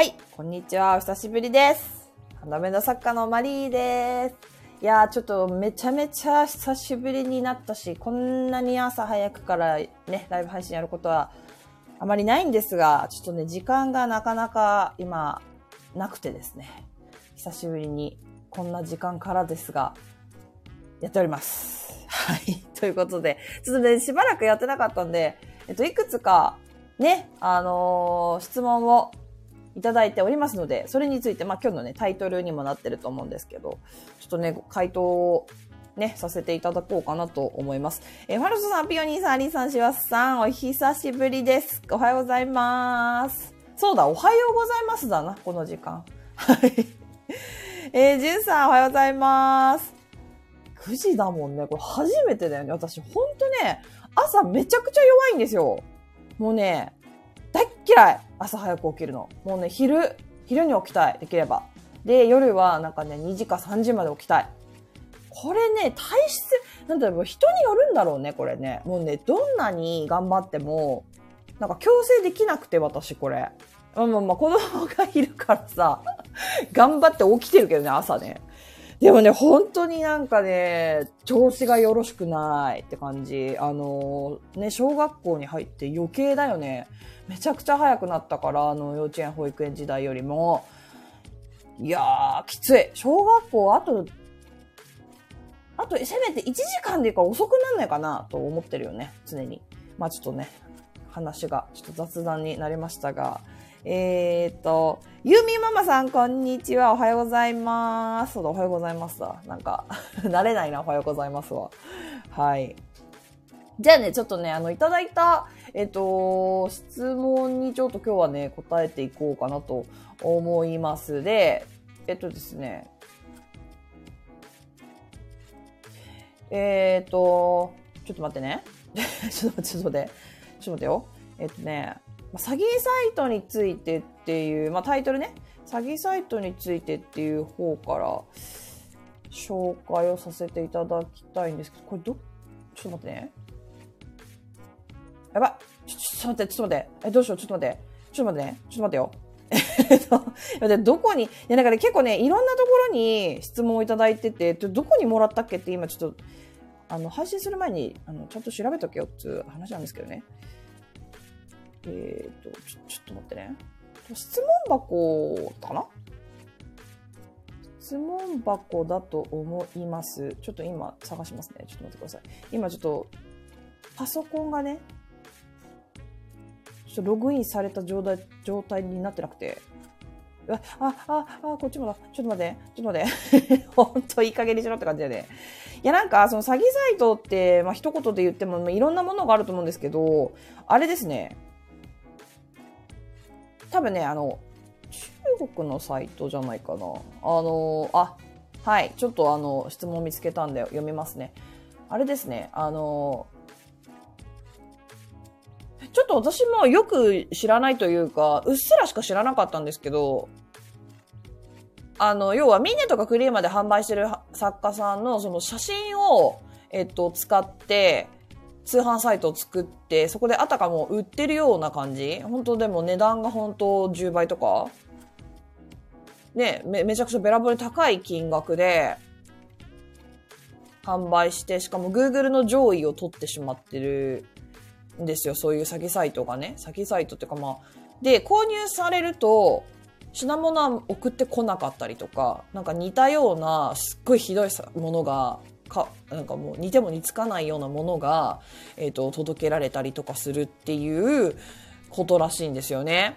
はい、こんにちは。お久しぶりです。花メダ作家のマリーです。いやー、ちょっとめちゃめちゃ久しぶりになったし、こんなに朝早くからね、ライブ配信やることはあまりないんですが、ちょっとね、時間がなかなか今、なくてですね、久しぶりにこんな時間からですが、やっております。はい。ということで、ちょっとね、しばらくやってなかったんで、えっと、いくつか、ね、あのー質問をいただいておりますので、それについて、まあ今日のね、タイトルにもなってると思うんですけど、ちょっとね、回答をね、させていただこうかなと思います。えーファルソさん、ピオニーさん、アリーさん、シワスさん、お久しぶりです。おはようございます。そうだ、おはようございますだな、この時間。はい。えー、ジュンさん、おはようございます。9時だもんね。これ初めてだよね。私、ほんとね、朝めちゃくちゃ弱いんですよ。もうね、大っ嫌い。朝早く起きるの。もうね、昼、昼に起きたい。できれば。で、夜はなんかね、2時か3時まで起きたい。これね、体質、なんだろう、人によるんだろうね、これね。もうね、どんなに頑張っても、なんか強制できなくて、私、これ。まあまあまあ、子供がいるからさ、頑張って起きてるけどね、朝ね。でもね、本当になんかね、調子がよろしくないって感じ。あのね、小学校に入って余計だよね。めちゃくちゃ早くなったから、あの、幼稚園、保育園時代よりも。いやー、きつい。小学校、あと、あと、せめて1時間でいいから遅くなんないかなと思ってるよね、常に。まあちょっとね、話がちょっと雑談になりましたが、えーと、ゆみママさん、こんにちは。おはようございます。そうだ、おはようございますだ。なんか、慣れないな、おはようございますわ。はい。じゃあね、ちょっとね、あの、いただいた、えっ、と、質問にちょっと今日はね、答えていこうかなと思います。で、えっとですね、えっ、と、ちょっと待ってね。ちょっと待って、ちょっと待って。ちょっと待ってよ。えっ、とね、詐欺サイトについてっていう、まあ、タイトルね、詐欺サイトについてっていう方から紹介をさせていただきたいんですけど、これど、ちょっと待ってね。やばちょちょっと待って、ちょっと待って。え、どうしよう、ちょっと待って。ちょっと待ってね。ちょっと待ってよ。えっと、待ってどこに、いや、だから結構ね、いろんなところに質問をいただいてて、どこにもらったっけって今ちょっと、あの、配信する前に、あの、ちゃんと調べとけよっていう話なんですけどね。えっ、と、ちょ、ちょっと待ってね。質問箱かな？質問箱だと思います。ちょっと今探しますね。ちょっと待ってください。今ちょっと、パソコンがね、ちょっとログインされた状態状態になってなくて。あ、あ、あ、こっちもだ。ちょっと待って。ちょっと待って。ほんといい加減にしろって感じだよね。いや、なんか、その詐欺サイトって、まあ、一言で言っても、まあいろんなものがあると思うんですけど、あれですね。多分ね、あの、中国のサイトじゃないかな。あの、あ、はい。ちょっとあの、質問見つけたんで読みますね。あれですね。あの、ちょっと私もよく知らないというか、うっすらしか知らなかったんですけど、あの、要はミネとかクリーマで販売してる作家さんのその写真を、えっと、使って、通販サイトを作って、そこであたかも売ってるような感じ？本当でも値段が本当10倍とか？ね、め、めちゃくちゃべらぼうに高い金額で、販売して、しかも Google の上位を取ってしまってるんですよ。そういう詐欺サイトがね。詐欺サイトっていうかまあ。で、購入されると、品物は送ってこなかったりとか、なんか似たような、すっごいひどいものが、か、なんかもう似ても似つかないようなものが、えっ、と、届けられたりとかするっていうことらしいんですよね。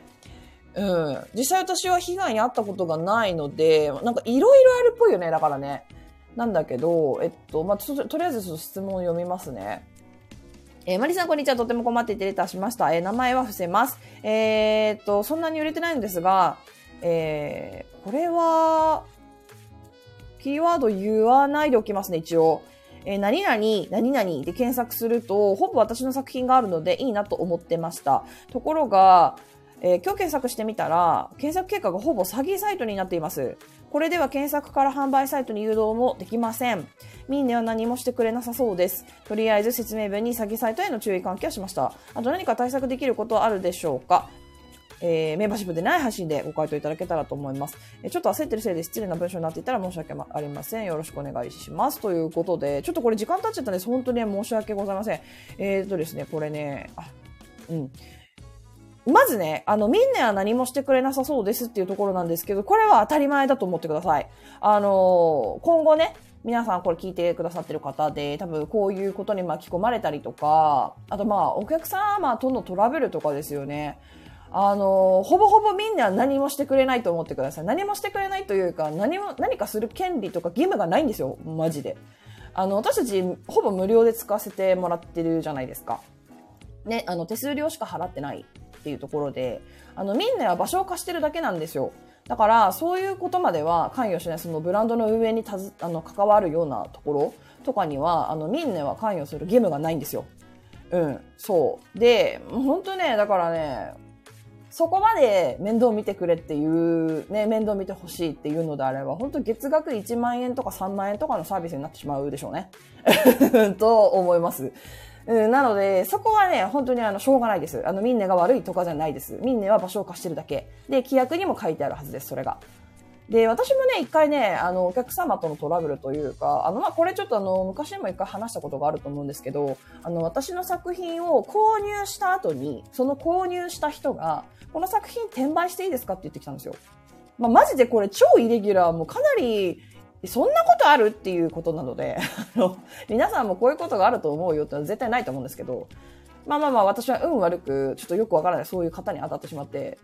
うん。実際私は被害に遭ったことがないので、なんかいろいろあるっぽいよね、だからね。なんだけど、えっと、まあ、と、とりあえずちょっと質問を読みますね。えーマリさん、こんにちは。とても困っていてレターしました。えー名前は伏せます。えーっと、そんなに売れてないんですが、えーこれは、キーワード言わないでおきますね、一応。えー何々、何々で検索すると、ほぼ私の作品があるのでいいなと思ってました。ところが、えー今日検索してみたら、検索結果がほぼ詐欺サイトになっています。これでは検索から販売サイトに誘導もできません。ミンネは何もしてくれなさそうです。とりあえず説明文に詐欺サイトへの注意喚起をしました。あと何か対策できることはあるでしょうか？えー、メンバーシップでない配信でご回答いただけたらと思います。え、ちょっと焦ってるせいで失礼な文章になっていたら申し訳ありません。よろしくお願いします。ということで、ちょっとこれ時間経っちゃったんです。本当に申し訳ございません。えー、っとですね、これね、あ、うん。まずね、あの、みんなは何もしてくれなさそうですっていうところなんですけど、これは当たり前だと思ってください。あの今後ね、皆さんこれ聞いてくださってる方で、多分こういうことに巻き込まれたりとか、あとまあ、お客様とのトラブルとかですよね。あの、ほぼほぼみんな何もしてくれないと思ってください。何もしてくれないというか、何も、何かする権利とか義務がないんですよ。マジで。あの、私たち、ほぼ無料で使わせてもらってるじゃないですか。ね、あの、手数料しか払ってないっていうところで、あの、みんなは場所を貸してるだけなんですよ。だから、そういうことまでは関与しない、そのブランドの運営にたず、あの、関わるようなところとかには、あの、みんなは関与する義務がないんですよ。うん、そう。で、本当ね、だからね、そこまで面倒見てくれっていう、ね、面倒見てほしいっていうのであれば、本当月額1万円とか3万円とかのサービスになってしまうでしょうね。と思います。うん、なので、そこはね、本当にあの、しょうがないです。あの、ミンネが悪いとかじゃないです。ミンネは場所を貸してるだけ。で、規約にも書いてあるはずです、それが。で、私もね、一回ね、あの、お客様とのトラブルというか、あの、まあ、これちょっとあの、昔にも一回話したことがあると思うんですけど、あの、私の作品を購入した後に、その購入した人が、この作品転売していいですかって言ってきたんですよ。まあ、マジでこれ超イレギュラー、もうかなりそんなことあるっていうことなので、あの、皆さんもこういうことがあると思うよってのは絶対ないと思うんですけど、まあまあまあ私は運悪く、ちょっとよくわからないそういう方に当たってしまって、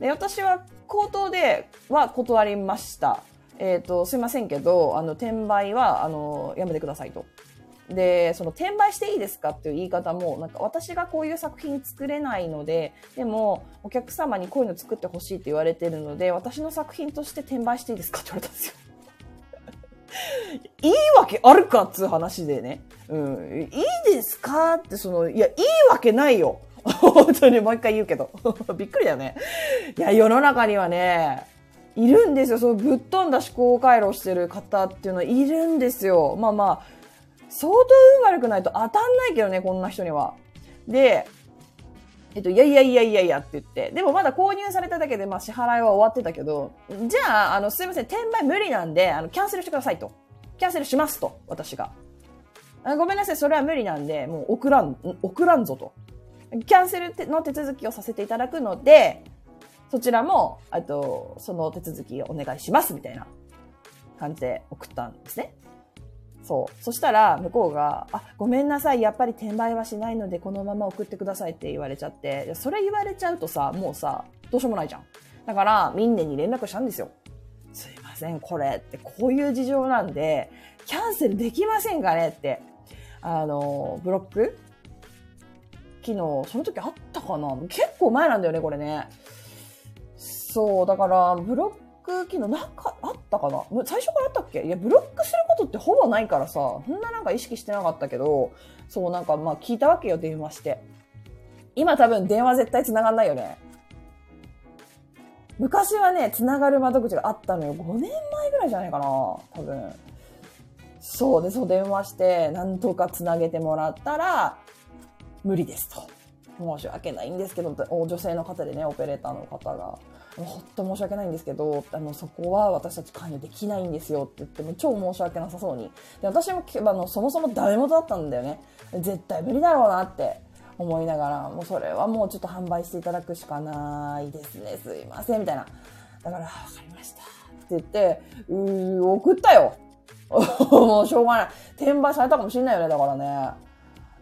で、私は口頭では断りました。えっ、ー、と、すいませんけど、あの、転売は、あの、やめてくださいと。で、その転売していいですかっていう言い方も、なんか私がこういう作品作れないので、でもお客様にこういうの作ってほしいって言われてるので、私の作品として転売していいですかって言われたんですよ。いいわけあるかっつう話でね。うん。いいですかってその、いや、いいわけないよ。本当にもう一回言うけど。びっくりだよね。いや、世の中にはね、いるんですよ。そうぶっ飛んだ思考回路してる方っていうのはいるんですよ。まあまあ、相当運悪くないと当たんないけどね、こんな人には。で、えっと、いやいやいやいやいやって言って、でもまだ購入されただけで、まあ支払いは終わってたけど、じゃあ、あの、すいません、転売無理なんで、あの、キャンセルしてくださいと。キャンセルしますと、私が。ごめんなさい、それは無理なんで、もう送らん、送らんぞと。キャンセルの手続きをさせていただくので、そちらも、あと、その手続きをお願いします、みたいな感じで送ったんですね。そう。そしたら、向こうが、あ、ごめんなさい、やっぱり転売はしないので、このまま送ってくださいって言われちゃって、それ言われちゃうとさ、もうさ、どうしようもないじゃん。だから、みんなに連絡したんですよ。すいません、これって、こういう事情なんで、キャンセルできませんかねって。あの、ブロック昨日、その時あったかな？結構前なんだよね、これね。そう、だから、ブロック機能なんかあったかな？最初からあったっけ？いや、ブロックすることってほぼないからさ、そんななんか意識してなかったけど、そうなんかまあ聞いたわけよ、電話して。今多分電話絶対繋がんないよね。昔はね、繋がる窓口があったのよ。5年前ぐらいじゃないかな多分。そうで、そう電話して、なんとか繋げてもらったら、無理ですと。申し訳ないんですけど、女性の方でね、オペレーターの方が。本当申し訳ないんですけど、あの、そこは私たち関与できないんですよって言っても超申し訳なさそうに。で、私も、あの、そもそもダメ元だったんだよね。絶対無理だろうなって思いながら、もうそれはもうちょっと販売していただくしかないですね。すいません、みたいな。だから、わかりました。って言って、うー、送ったよ。もうしょうがない。転売されたかもしんないよね、だからね。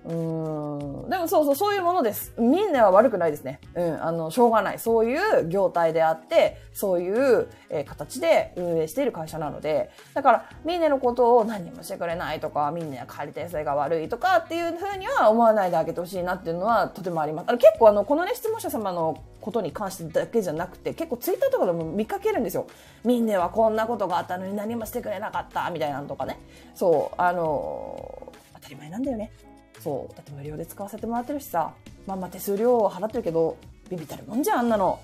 うん。でもそうそう、そういうものです。みんなは悪くないですね。うん。あの、しょうがない。そういう業態であって、そういう、えー、形で運営している会社なので、だから、みんなのことを何もしてくれないとか、みんな借り手性が悪いとかっていうふうには思わないであげてほしいなっていうのはとてもあります。あの結構あの、このね、質問者様のことに関してだけじゃなくて、結構ツイッターとかでも見かけるんですよ。みんなはこんなことがあったのに何もしてくれなかった、みたいなのとかね。そう、あの当たり前なんだよね。そうだって無料で使わせてもらってるしさまあまあ手数料を払ってるけどビビたるもんじゃんあんなの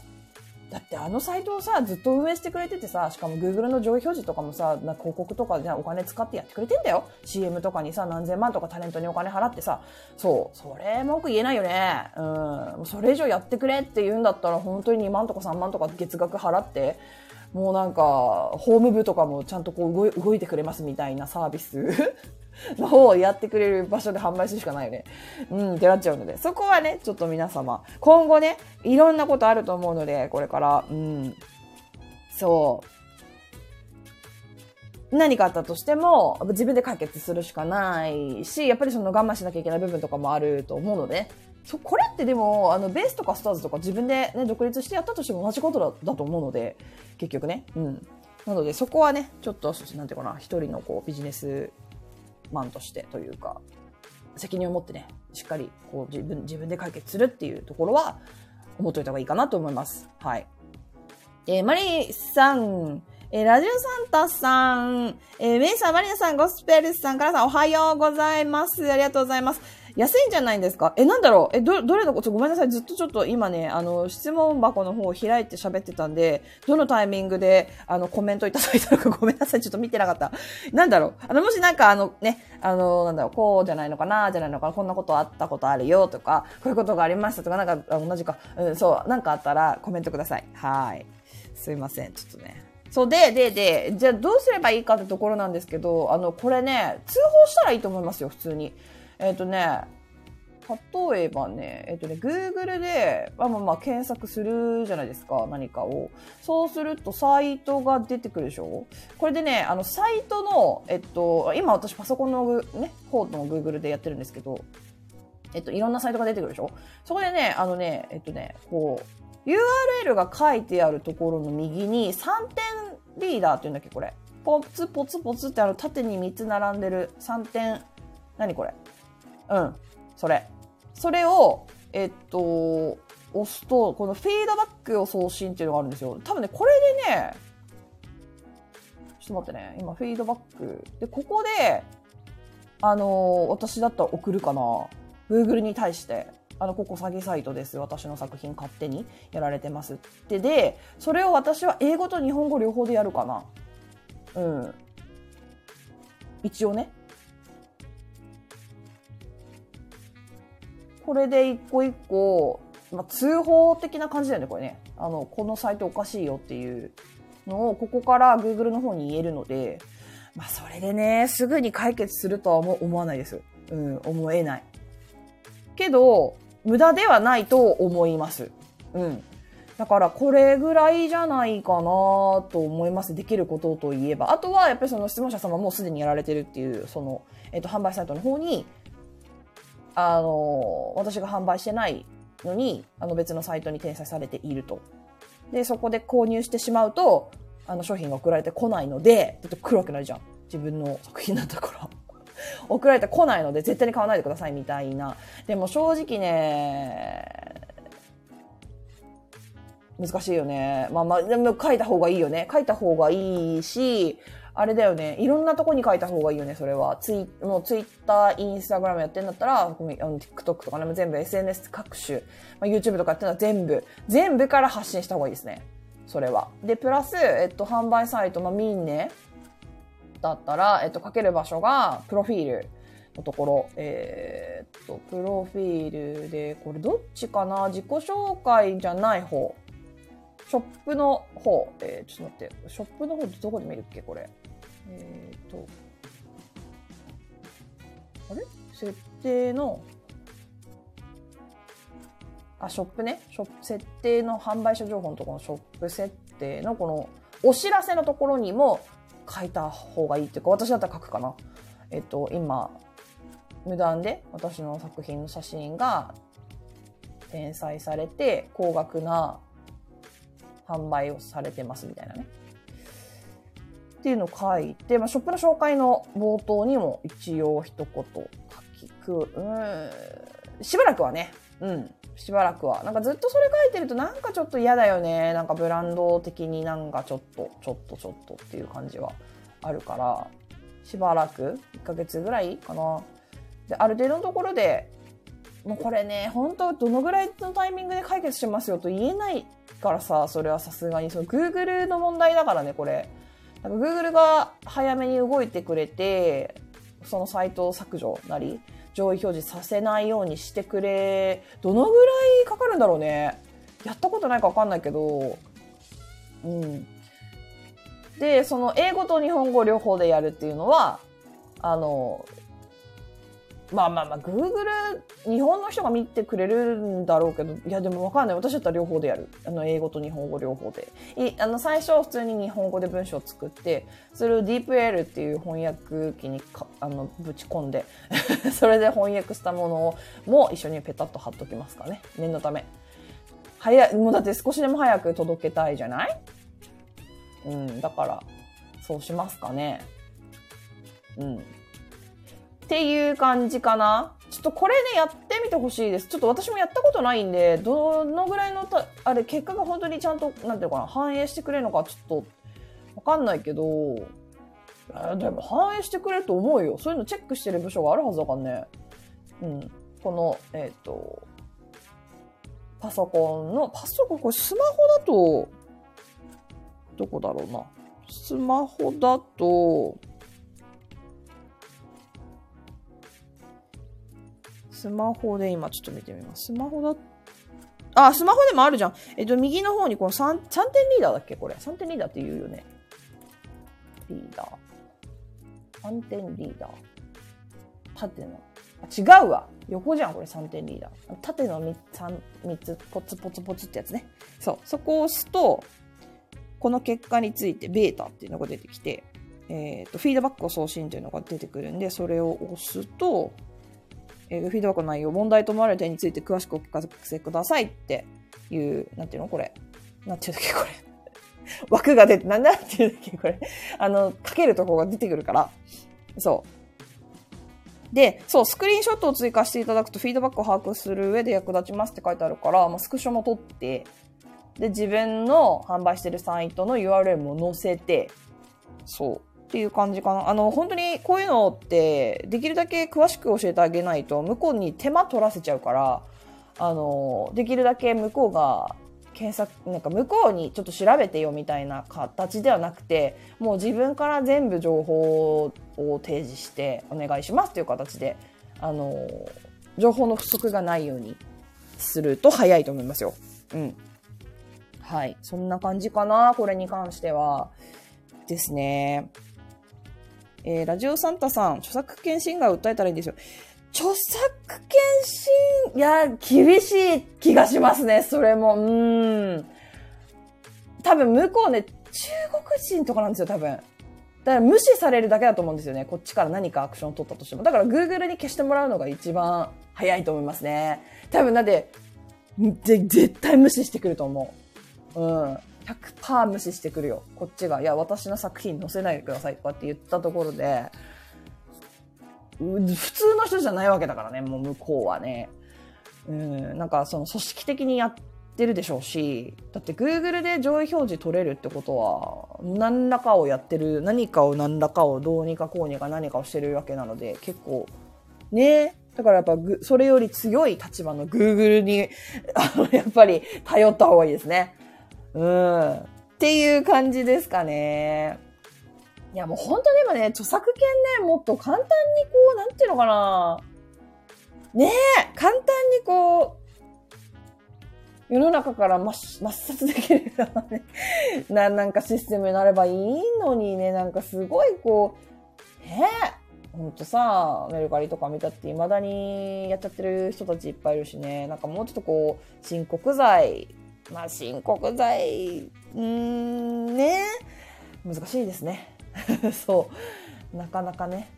だってあのサイトをさ、ずっと運営してくれててさ、しかも Google の上位表示とかもさ、な広告とかでお金使ってやってくれてんだよ。CM とかにさ、何千万とかタレントにお金払ってさ、そう、それ文句言えないよね。うん。それ以上やってくれって言うんだったら、本当に2万とか3万とか月額払って、もうなんか、ホーム部とかもちゃんとこう動いてくれますみたいなサービス のをやってくれる場所で販売するしかないよね。うん、ってなっちゃうので、そこはね、ちょっと皆様、今後ね、いろんなことあると思うので、これから、うん、そう。何かあったとしても、自分で解決するしかないし、やっぱりその我慢しなきゃいけない部分とかもあると思うので、そこれってでも、あの、ベースとかスターズとか自分でね、独立してやったとしても同じことだだと思うので、結局ね。うん。なので、そこはね、ちょっと、なんていうかな、一人のこう、ビジネスマンとしてというか、責任を持ってね、しっかりこう自分、自分で解決するっていうところは、思っておいた方がいいかなと思います。はい。えー、マリーさん、えー、ラジオサンタさん、えー、メイさん、マリナさん、ゴスペルさんからさん、おはようございます。ありがとうございます。安いんじゃないんですか？え、なんだろう？え、ど、どれの？こと、ごめんなさい。ずっとちょっと今ね、あの、質問箱の方を開いて喋ってたんで、どのタイミングで、あの、コメントいただいたのか ごめんなさい。ちょっと見てなかった。なんだろう？あの、もしなんかあの、ね、あの、なんだろう、こうじゃないのかな、じゃないのかな、こんなことあったことあるよとか、こういうことがありましたとか、なんか、同じか、うん、そう、なんかあったらコメントください。はい。すいません。ちょっとね。そうで、で、で、じゃあどうすればいいかってところなんですけど、あの、これね、通報したらいいと思いますよ、普通に。えっ、ー、とね、例えばね、えっとね、Google で、まあまあまあ検索するじゃないですか、何かを。そうするとサイトが出てくるでしょ？これでね、あの、サイトの、えっと、今私パソコンのね、方の Google でやってるんですけど、えっと、いろんなサイトが出てくるでしょ？そこでね、あのね、えっとね、こう、URL が書いてあるところの右に3点リーダーって言うんだっけ、これ。ポツポツポツってあの縦に3つ並んでる3点、何これ？うん。それ。それを、えっと、押すと、このフィードバックを送信っていうのがあるんですよ。多分ね、これでね、ちょっと待ってね、今フィードバック。で、ここで、あの私だったら送るかな。Google に対して。あの、ここ詐欺サイトです。私の作品勝手にやられてますって。で、それを私は英語と日本語両方でやるかな。うん。一応ね。これで一個一個、まあ、通報的な感じだよね、これね。あの、このサイトおかしいよっていうのを、ここから Google の方に言えるので、まあ、それでね、すぐに解決するとは思わないです。うん、思えない。けど、無駄ではないと思います。うん。だから、これぐらいじゃないかなと思います。できることといえば。あとは、やっぱりその質問者様もすでにやられてるっていう、その、えっ、と、販売サイトの方に、あの、私が販売してないのに、あの別のサイトに転載されていると。で、そこで購入してしまうと、あの商品が送られてこないので、ちょっと黒くなるじゃん。自分の作品なんだから。送られてこないので絶対に買わないでくださいみたいな。でも正直ね、難しいよね。まあまあ、でも書いた方がいいよね。書いた方がいいし、あれだよね。いろんなとこに書いた方がいいよね、それは。ツイ、もうツイッター、インスタグラムやってんだったら、TikTok とかね、全部 SNS 各種、まあ、YouTube とかやってんのは全部、全部から発信した方がいいですね。それは。で、プラス、えっと、販売サイト、まあ、ミンネだったら、えっと、書ける場所が、プロフィールのところ、えー、っと、プロフィールで、これどっちかな？自己紹介じゃない方。ショップの方、えー、ちょっと待って、ショップの方ってどこで見るっけこれ。えっ、と、あれ？設定の、あ、ショップね。ショップ、設定の販売者情報のところのショップ設定のこのお知らせのところにも書いた方がいいっていうか、私だったら書くかな。えっ、と、今、無断で私の作品の写真が転載されて、高額な販売をされてますみたいなね。っていうのを書いて、まあ、ショップの紹介の冒頭にも一応一言書きく、うん、しばらくはね、うん、しばらくは。なんかずっとそれ書いてるとなんかちょっと嫌だよね。なんかブランド的になんかちょっと、ちょっとちょっとっていう感じはあるから、しばらく、1ヶ月ぐらいかな。で、ある程度のところで、もうこれね、本当どのぐらいのタイミングで解決しますよと言えないからさ、それはさすがに、その Google の問題だからね、これ。なんか Google が早めに動いてくれて、そのサイトを削除なり、上位表示させないようにしてくれ、どのぐらいかかるんだろうね。やったことないかわかんないけど、うん。で、その英語と日本語両方でやるっていうのは、あの、まあまあまあ、Google、日本の人が見てくれるんだろうけど、いやでもわかんない。私だったら両方でやる。あの、英語と日本語両方で。いあの、最初普通に日本語で文章を作って、それを DeepL っていう翻訳機にかあのぶち込んで、それで翻訳したものをも一緒にペタッと貼っときますかね。念のため。早い、もうだって少しでも早く届けたいじゃない？うん、だから、そうしますかね。うん。っていう感じかな。ちょっとこれね、やってみてほしいです。ちょっと私もやったことないんで、どのぐらいの、あれ、結果が本当にちゃんと、なんていうのかな、反映してくれるのかちょっと、わかんないけど、でも反映してくれると思うよ。そういうのチェックしてる部署があるはずだからね。うん。この、えっ、ー、と、パソコンの、パソコン、これスマホだと、どこだろうな。スマホだと、スマホで今ちょっと見てみます。スマホだ、あ、スマホでもあるじゃん。えっと、右の方にこの 3, 3点リーダーだっけ？これ。3点リーダーって言うよね。リーダー。3点リーダー。縦の。あ、違うわ。横じゃん、これ3点リーダー。縦の 3, 3, 3つ、ポツポツポツってやつね。そう。そこを押すと、この結果についてベータっていうのが出てきて、えっ、ー、と、フィードバックを送信っていうのが出てくるんで、それを押すと、えー、フィードバックの内容、問題と思われる点について詳しくお聞かせくださいっていう、なんていうのこれ。なんていうんだっけこれ。枠が出て、なんだっていうんだっけこれ。あの、かけるとこが出てくるから。そう。で、そう、スクリーンショットを追加していただくとフィードバックを把握する上で役立ちますって書いてあるから、まあ、スクショも取って、で、自分の販売してるサイトの URL も載せて、そう。っていう感じかな。あの、本当にこういうのって、できるだけ詳しく教えてあげないと、向こうに手間取らせちゃうから、あの、できるだけ向こうが検索、なんか向こうにちょっと調べてよみたいな形ではなくて、もう自分から全部情報を提示してお願いしますという形で、あの、情報の不足がないようにすると早いと思いますよ。うん。はい。そんな感じかな、これに関しては。ですね。えー、ラジオサンタさん、著作権侵害を訴えたらいいんですよ。著作権侵、いや、厳しい気がしますね、それも。うん。多分、向こうね、中国人とかなんですよ、多分。だから無視されるだけだと思うんですよね。こっちから何かアクションを取ったとしても。だから Google に消してもらうのが一番早いと思いますね。多分だって、絶対無視してくると思う。うん。100%無視してくるよ。こっちが、いや、私の作品載せないでくださいとかって言ったところで、普通の人じゃないわけだからね、もう向こうはね。うん、なんかその組織的にやってるでしょうし、だって Google で上位表示取れるってことは、何らかをやってる、何かを何らかをどうにかこうにか何かをしてるわけなので、結構、ね、だからやっぱ、それより強い立場の Google に、あの、やっぱり頼った方がいいですね。うん。っていう感じですかね。いや、もう本当でもね、著作権ね、もっと簡単にこう、なんていうのかな。ねえ、簡単にこう、世の中から抹殺できるようなね、な、なんかシステムになればいいのにね、なんかすごいこう、ええほんとさ、メルカリとか見たって未だにやっちゃってる人たちいっぱいいるしね、なんかもうちょっとこう、申告罪まあ、申告罪、うん、ね、難しいですね。そう。なかなかね。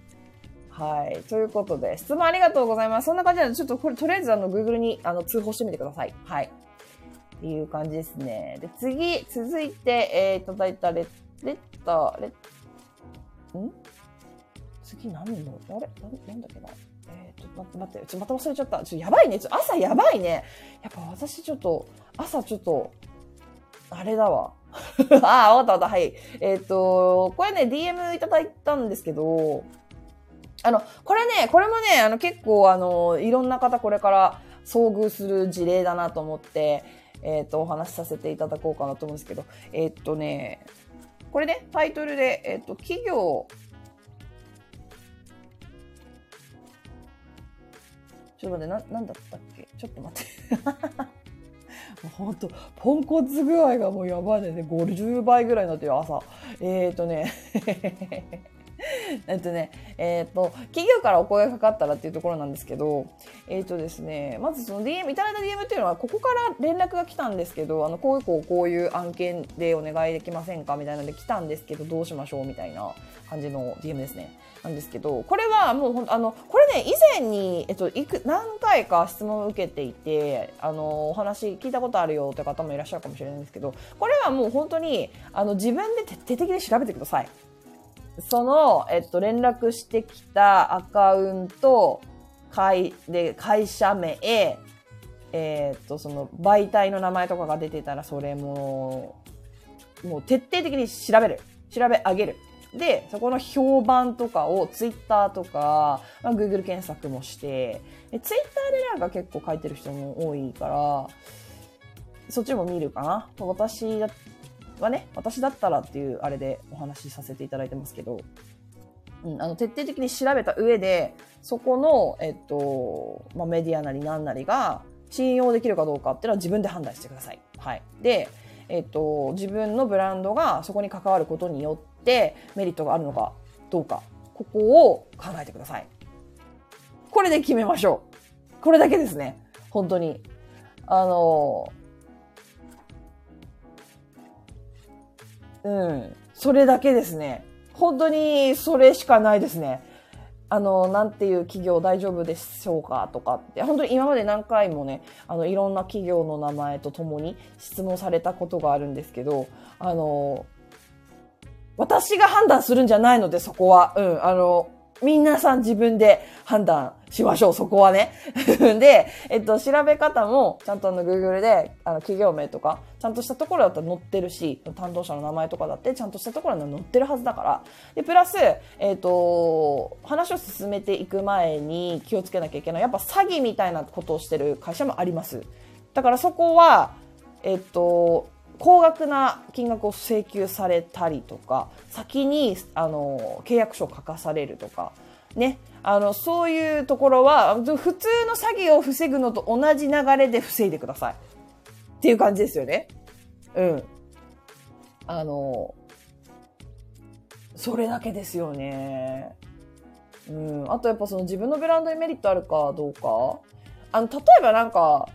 はい。ということで、質問ありがとうございます。そんな感じなので、ちょっとこれ、とりあえずあの、Google にあの通報してみてください。はい。っていう感じですね。で、次、続いて、えー、いただいたレレッター、レん？次何のあれ？なんだっけな？えー、ちょっと待って、待って、ちょっとまた忘れちゃった。ちょっとやばいね。ちょっと朝やばいね。やっぱ私ちょっと、朝ちょっと、あれだわ。あ あ、わかったわかった。はい。えっ、ー、と、これね、DM いただいたんですけど、あの、これね、これもね、あの、結構、あの、いろんな方これから遭遇する事例だなと思って、えっ、ー、と、お話しさせていただこうかなと思うんですけど、えっ、ー、とね、これね、タイトルで、えっ、ー、と、企業、ちょっと待って、な、なんだったっけ？ちょっと待って。ほんと、ポンコツ具合がもうやばいね。50倍ぐらいになってる朝。えっ、ー、とね えっとね、えっ、ー、と、企業からお声がかかったらっていうところなんですけど、えっ、ー、とですね、まずその DM、いただいた DM っていうのは、ここから連絡が来たんですけど、あの、こういうこう、こういう案件でお願いできませんかみたいなので来たんですけど、どうしましょうみたいな感じの DM ですね。なんですけど、これはもうほんあの、これね、以前に、えっと、いく、何回か質問を受けていて、あの、お話聞いたことあるよって方もいらっしゃるかもしれないんですけど、これはもう本当に、あの、自分で徹底的に調べてください。その、えっと、連絡してきたアカウント、会、で、会社名、えー、っと、その、媒体の名前とかが出てたら、それも、もう徹底的に調べる。調べ上げる。で、そこの評判とかをツイッターとか、まあ、Google 検索もして、ツイッターでなんか結構書いてる人も多いから、そっちも見るかな。私はね、私だったらっていうあれでお話しさせていただいてますけど、うん、あの、徹底的に調べた上で、そこの、えっと、まあ、メディアなり何なりが信用できるかどうかっていうのは自分で判断してください。はい。で、えっと、自分のブランドがそこに関わることによってメリットがあるのかどうか、ここを考えてください。これで決めましょう。これだけですね。本当に。あの、うん。それだけですね。本当にそれしかないですね。あの、なんていう企業大丈夫でしょうかとかって、本当に今まで何回もね、あの、いろんな企業の名前とともに質問されたことがあるんですけど、あの、私が判断するんじゃないので、そこは。うん、あの、皆さん自分で判断しましょう、そこはね。で、えっと、調べ方も、ちゃんとあの、Google で、あの、企業名とか、ちゃんとしたところだったら載ってるし、担当者の名前とかだって、ちゃんとしたところに載ってるはずだから。で、プラス、えっと、話を進めていく前に気をつけなきゃいけない。やっぱ詐欺みたいなことをしてる会社もあります。だからそこは、えっと、高額な金額を請求されたりとか、先に、あの、契約書を書かされるとか、ね。あの、そういうところは、普通の詐欺を防ぐのと同じ流れで防いでください。っていう感じですよね。うん。あの、それだけですよね。うん。あとやっぱその自分のブランドにメリットあるかどうか。あの、例えばなんか、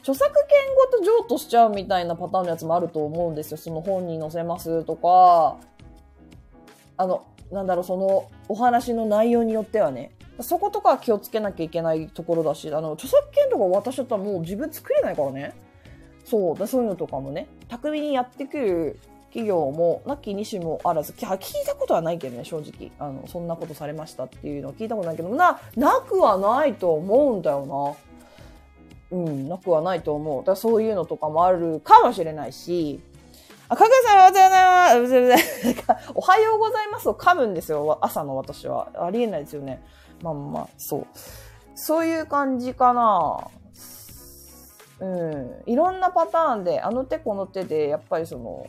著作権ごと譲渡しちゃうみたいなパターンのやつもあると思うんですよ。その本に載せますとか、あの、なんだろう、そのお話の内容によってはね、そことか気をつけなきゃいけないところだし、あの、著作権とか渡しちゃったらもう自分作れないからね。そう、だそういうのとかもね、巧みにやってくる企業も、なきにしもあらず、聞いたことはないけどね、正直。あの、そんなことされましたっていうのは聞いたことないけど、な、なくはないと思うんだよな。うん、なくはないと思う。だそういうのとかもあるかもしれないし、あ、かぐさん、おはようございます。おはようございます。を噛むんです。よ、朝の私は。ありえないです。よね。まあまあ、そう。そういう感じかな。うん。いろんなパターンで、あの手この手で、やっぱりその、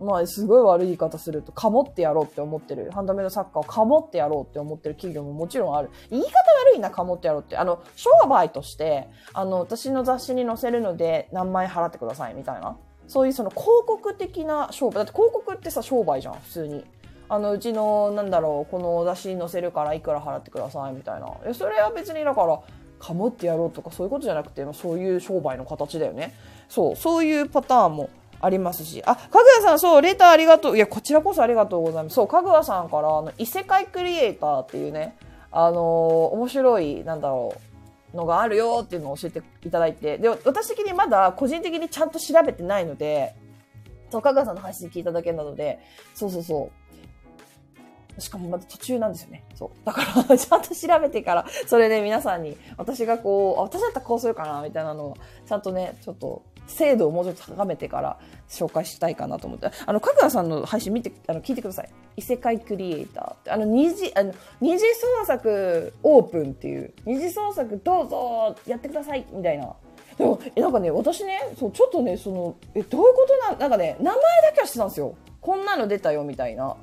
まあ、すごい悪い言い方すると、かもってやろうって思ってる、ハンドメイド作家をかもってやろうって思ってる企業ももちろんある。言い方悪いな、かもってやろうって。あの、商売として、あの、私の雑誌に載せるので何万円払ってくださいみたいな。そういうその広告的な商売。だって広告ってさ、商売じゃん、普通に。あの、うちの、なんだろう、この雑誌に載せるからいくら払ってくださいみたいな。え、それは別にだから、かもってやろうとかそういうことじゃなくて、そういう商売の形だよね。そう、そういうパターンもありますし。あ、かぐやさん、そう、レターありがとう。いや、こちらこそありがとうございます。そう、かぐやさんから、あの、異世界クリエイターっていうね、あのー、面白い、なんだろう、のがあるよっていうのを教えていただいて。で、私的にまだ個人的にちゃんと調べてないので、そう、かぐやさんの配信聞いただけなので、そうそうそう。しかもまだ途中なんですよね。そう。だから、ちゃんと調べてから、それで皆さんに、私がこう、あ私だったらこうするかな、みたいなのを、ちゃんとね、ちょっと、精度をもうちょっと高めてから紹介したいかなと思って。あの、かぐやさんの配信見て、あの、聞いてください。異世界クリエイターって。あの、二次、あの、二次創作オープンっていう、二次創作どうぞやってくださいみたいな。でも、え、なんかね、私ね、そう、ちょっとね、その、え、どういうことな、なんかね、名前だけはしてたんですよ。こんなの出たよ、みたいな。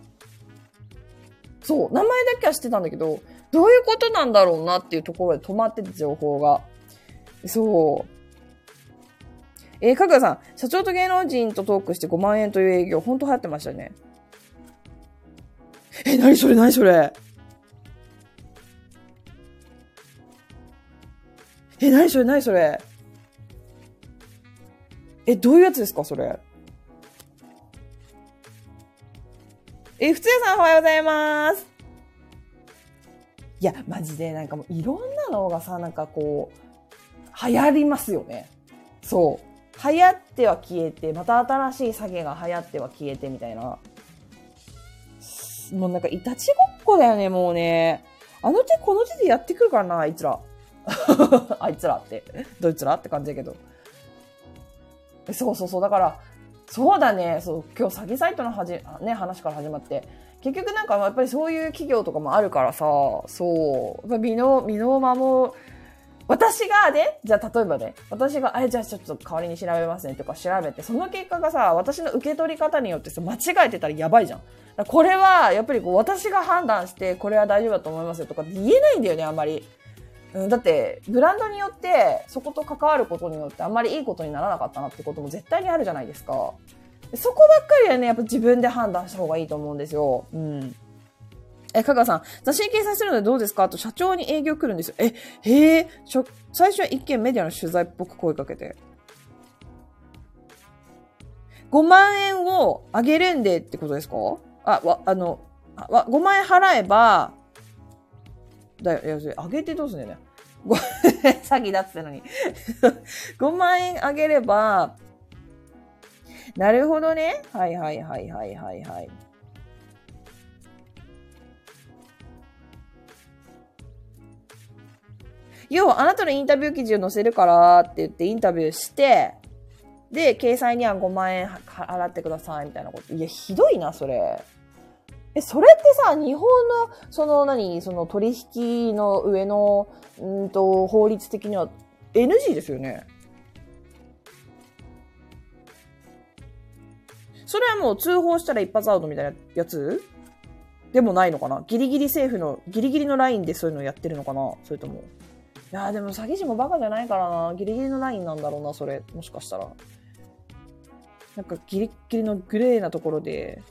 そう、名前だけは知ってたんだけど、どういうことなんだろうなっていうところで止まってて、情報が。そう。えー、かぐやさん、社長と芸能人とトークして5万円という営業、ほんと流行ってましたね。え、なにそれなにそれえ、なにそれなにそれえ、どういうやつですかそれ。え、ふつやさんおはようございます。いや、マジでなんかもういろんなのがさ、なんかこう、流行りますよね。そう。流行っては消えて、また新しい下げが流行っては消えてみたいな。もうなんかいたちごっこだよね、もうね。あの手この手でやってくるからな、あいつら。あいつらって。どいつらって感じだけど。そうそうそう。だから、そうだね。そう、今日詐欺サイトのはじ、ね、話から始まって。結局なんかやっぱりそういう企業とかもあるからさ、そう。やっぱ身の、身の守私がね、じゃあ例えばね、私が、あれ、じゃあちょっと代わりに調べますねとか調べて、その結果がさ、私の受け取り方によってさ、間違えてたらやばいじゃん。これは、やっぱりこう、私が判断して、これは大丈夫だと思いますよとか言えないんだよね、あんまり。だって、ブランドによって、そこと関わることによって、あんまりいいことにならなかったなってことも絶対にあるじゃないですか。そこばっかりはね、やっぱ自分で判断した方がいいと思うんですよ。うん。え、香川さん、雑誌に掲載するのでどうですか？と社長に営業来るんですよ。え、へえ、しょ最初は一見メディアの取材っぽく声かけて。5万円をあげるんでってことですか？あ、わ、あの、あわ5万円払えば、だよ、いや、あげてどうすんだよね。詐欺だっつってのに。5万円あげれば、なるほどね。はいはいはいはいはいはい。要はあなたのインタビュー記事を載せるからって言ってインタビューして、で、掲載には5万円払ってくださいみたいなこと。いや、ひどいな、それ。え、それってさ、日本の、その何、その取引の上の、うんと、法律的には NG ですよね？それはもう通報したら一発アウトみたいなやつ？でもないのかな？ギリギリ政府の、ギリギリのラインでそういうのやってるのかな？それとも。いやーでも詐欺師もバカじゃないからな。ギリギリのラインなんだろうな、それ。もしかしたら。なんかギリギリのグレーなところで、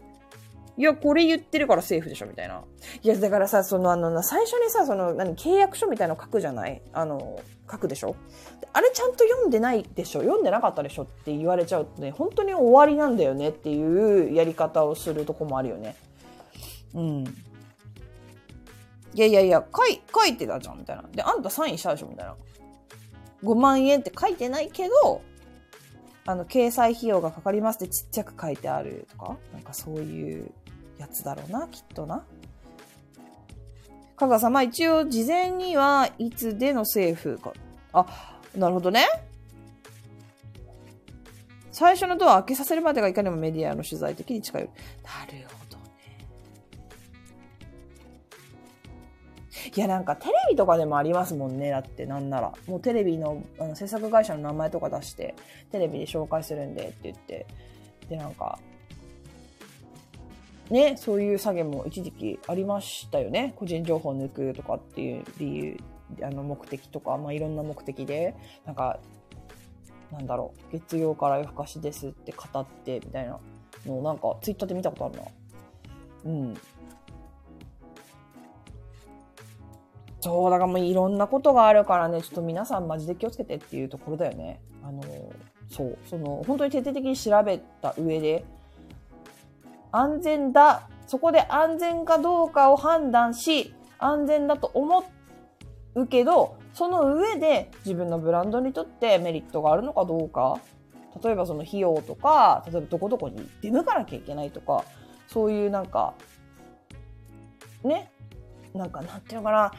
いや、これ言ってるからセーフでしょ、みたいな。いや、だからさ、その、あの、最初にさ、その、何、契約書みたいの書くじゃない？あの、書くでしょ？あれちゃんと読んでないでしょ？読んでなかったでしょって言われちゃうとね、本当に終わりなんだよねっていうやり方をするとこもあるよね。うん。いやいやいや、書い、書いてたじゃん、みたいな。で、あんたサインしたでしょ、みたいな。5万円って書いてないけど、あの、掲載費用がかかりますってちっちゃく書いてあるとか、なんかそういうやつだろうな、きっとな。香川さん、まあ一応事前にはいつでのセーフか。あ、なるほどね。最初のドア開けさせるまでがいかにもメディアの取材的に近い。なるほどね。いや、なんかテレビとかでもありますもんね。だってなんなら。もうテレビのあの制作会社の名前とか出して、テレビで紹介するんでって言って。で、なんか、ね、そういう詐欺も一時期ありましたよね。個人情報抜くとかっていう理由、あの目的とか、まあいろんな目的で、なんか、なんだろう、月曜から夜更かしですって語ってみたいなのをなんかツイッターで見たことあるな。うん。そう、だからもういろんなことがあるからね、ちょっと皆さんマジで気をつけてっていうところだよね。あの、そう、その、本当に徹底的に調べた上で、安全だ、そこで安全かどうかを判断し、安全だと思うけど、その上で自分のブランドにとってメリットがあるのかどうか、例えばその費用とか、例えばどこどこに出向かなきゃいけないとか、そういうなんか、ね、なんか、なんていうのかな、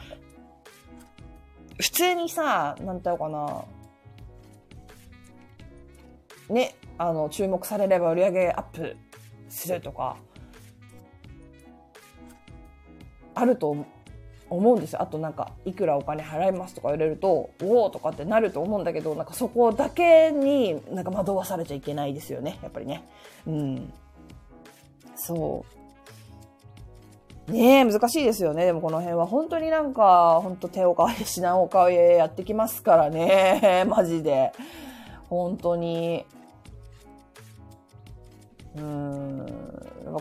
普通にさ、なんていうのかな、ね、あの、注目されれば売り上げアップするとか、あると思うんですよ。あとなんか、いくらお金払いますとか言われると、おおとかってなると思うんだけど、なんかそこだけになんか惑わされちゃいけないですよね。やっぱりね。うん。そう。ねえ、難しいですよね。でもこの辺は本当になんか、本当手を変え、品を変えやってきますからね。マジで。本当に。うん。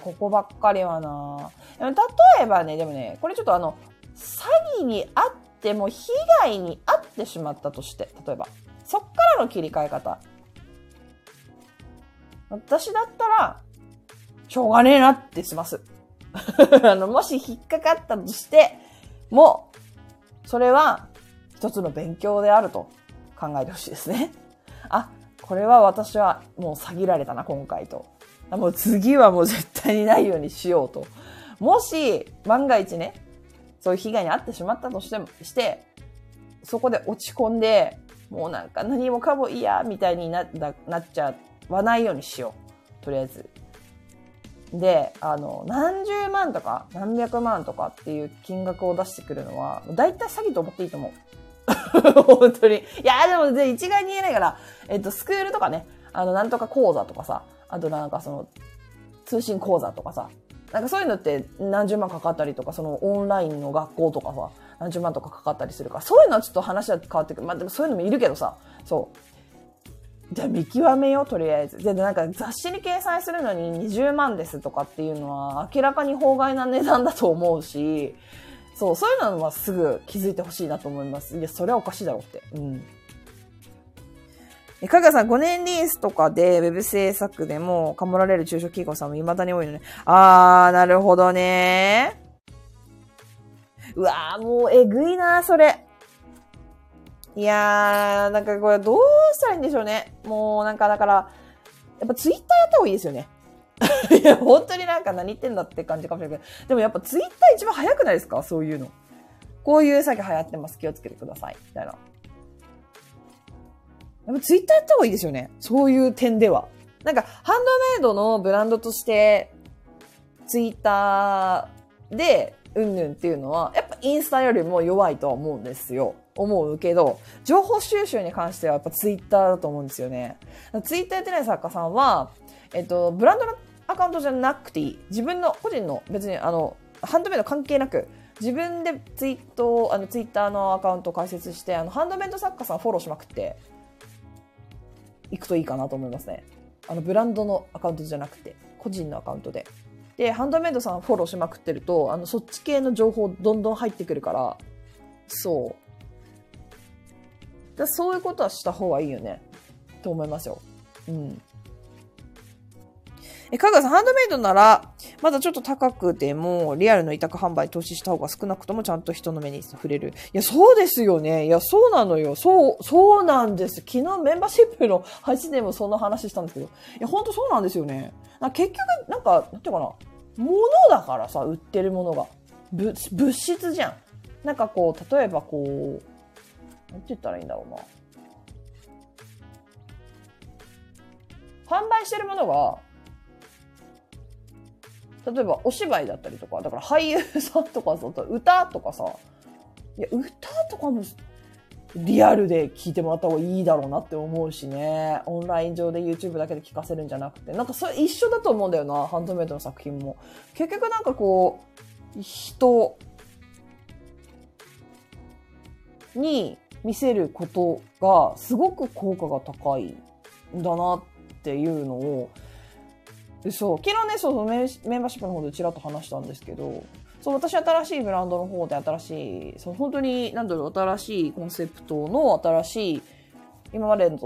ここばっかりはな。例えばね、でもね、これちょっとあの、詐欺にあっても被害に遭ってしまったとして、例えば。そっからの切り替え方。私だったら、しょうがねえなってします。あの、もし引っかかったとしても、それは一つの勉強であると考えてほしいですね。あ、これは私はもう詐欺られたな、今回と。もう次はもう絶対にないようにしようと。もし、万が一ね、そういう被害に遭ってしまったとしても、して、そこで落ち込んで、もうなんか何もかも嫌みたいにななっちゃわないようにしよう。とりあえず。で、あの、何十万とか何百万とかっていう金額を出してくるのは、大体詐欺と思っていいと思う。本当に。いや、でも一概に言えないから、えっと、スクールとかね、あの、なんとか講座とかさ、あとなんかその、通信講座とかさ、なんかそういうのって何十万かかったりとか、そのオンラインの学校とかさ、何十万とかかかったりするから、そういうのはちょっと話は変わってくる。まあでもそういうのもいるけどさ、そう。じゃあ見極めよう、とりあえず。で、なんか雑誌に掲載するのに20万ですとかっていうのは明らかに法外な値段だと思うし、そう、そういうのはすぐ気づいてほしいなと思います。いや、それはおかしいだろうって。うん。えかがさん、5年リースとかで、ウェブ制作でも、かもられる中小企業さんも未だに多いのね。あー、なるほどね。うわー、もう、えぐいな、それ。いやー、なんかこれ、どうしたらいいんでしょうね。もう、なんか、だから、やっぱツイッターやった方がいいですよね。いや、本当になんか何言ってんだって感じかもしれないけど。でもやっぱツイッター一番早くないですか？そういうの。こういう詐欺流行ってます。気をつけてください。みたいな。やっぱツイッターやった方がいいですよね。そういう点では。なんか、ハンドメイドのブランドとして、ツイッターで、うんぬんっていうのは、やっぱインスタよりも弱いとは思うんですよ。思うけど、情報収集に関してはやっぱツイッターだと思うんですよね。ツイッターやってない作家さんは、えっと、ブランドのアカウントじゃなくていい。自分の、個人の、別にあの、ハンドメイド関係なく、自分でツイート、あの、ツイッターのアカウントを開設して、あの、ハンドメイド作家さんフォローしまくって、行くといいかなと思いますね。あの、ブランドのアカウントじゃなくて、個人のアカウントで。で、ハンドメイドさんフォローしまくってると、あの、そっち系の情報どんどん入ってくるから、そう。だそういうことはした方がいいよね。と思いますよ。うん。え、かがさん、ハンドメイドなら、まだちょっと高くても、リアルの委託販売投資した方が少なくともちゃんと人の目に触れる。いや、そうですよね。いや、そうなのよ。そう、そうなんです。昨日メンバーシップの配信でもそんな話したんですけど。いや、ほんとそうなんですよね。結局、なんか、なんていうかな。物だからさ、売ってるものが。物、物質じゃん。なんかこう、例えばこう、なんて言ったらいいんだろうな。販売してるものが、例えばお芝居だったりとか、だから俳優さんとかさ、歌とかさ、いや、歌とかもリアルで聞いてもらった方がいいだろうなって思うしね。オンライン上で YouTube だけで聞かせるんじゃなくて、なんかそれ一緒だと思うんだよな、ハンドメイドの作品も。結局なんかこう、人に見せることがすごく効果が高いんだなっていうのをそう昨日ねそうメンバーシップの方でちらっと話したんですけどそう私新しいブランドの方で新しいそう本当に何だろう新しいコンセプトの新しい今までの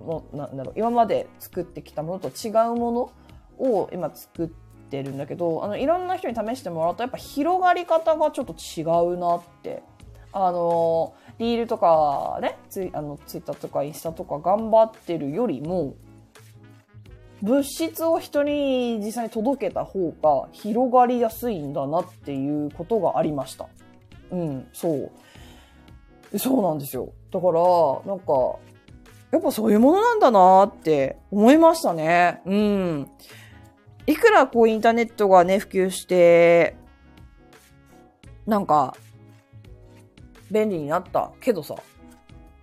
のなんだろう今まで作ってきたものと違うものを今作ってるんだけどあのいろんな人に試してもらうとやっぱ広がり方がちょっと違うなって。あのリールとかねツイあのツイッターとかインスタとか頑張ってるよりも物質を人に実際に届けた方が広がりやすいんだなっていうことがありました。うん、そう。そうなんですよ。だから、なんか、やっぱそういうものなんだなって思いましたね。うん。いくらこうインターネットがね、普及して、なんか、便利になったけどさ、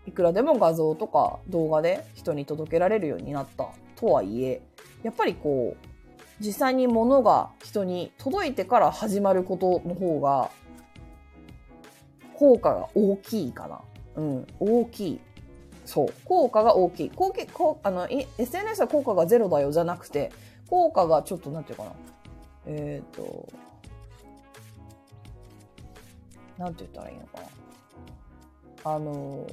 いくらでも画像とか動画で人に届けられるようになったとはいえ、やっぱりこう、実際に物が人に届いてから始まることの方が、効果が大きいかな。うん、大きい。そう。効果が大きい。効果、こあの、SNS は効果がゼロだよじゃなくて、効果がちょっと、なんていうかな。えっ、ー、と、なんて言ったらいいのかな。あの、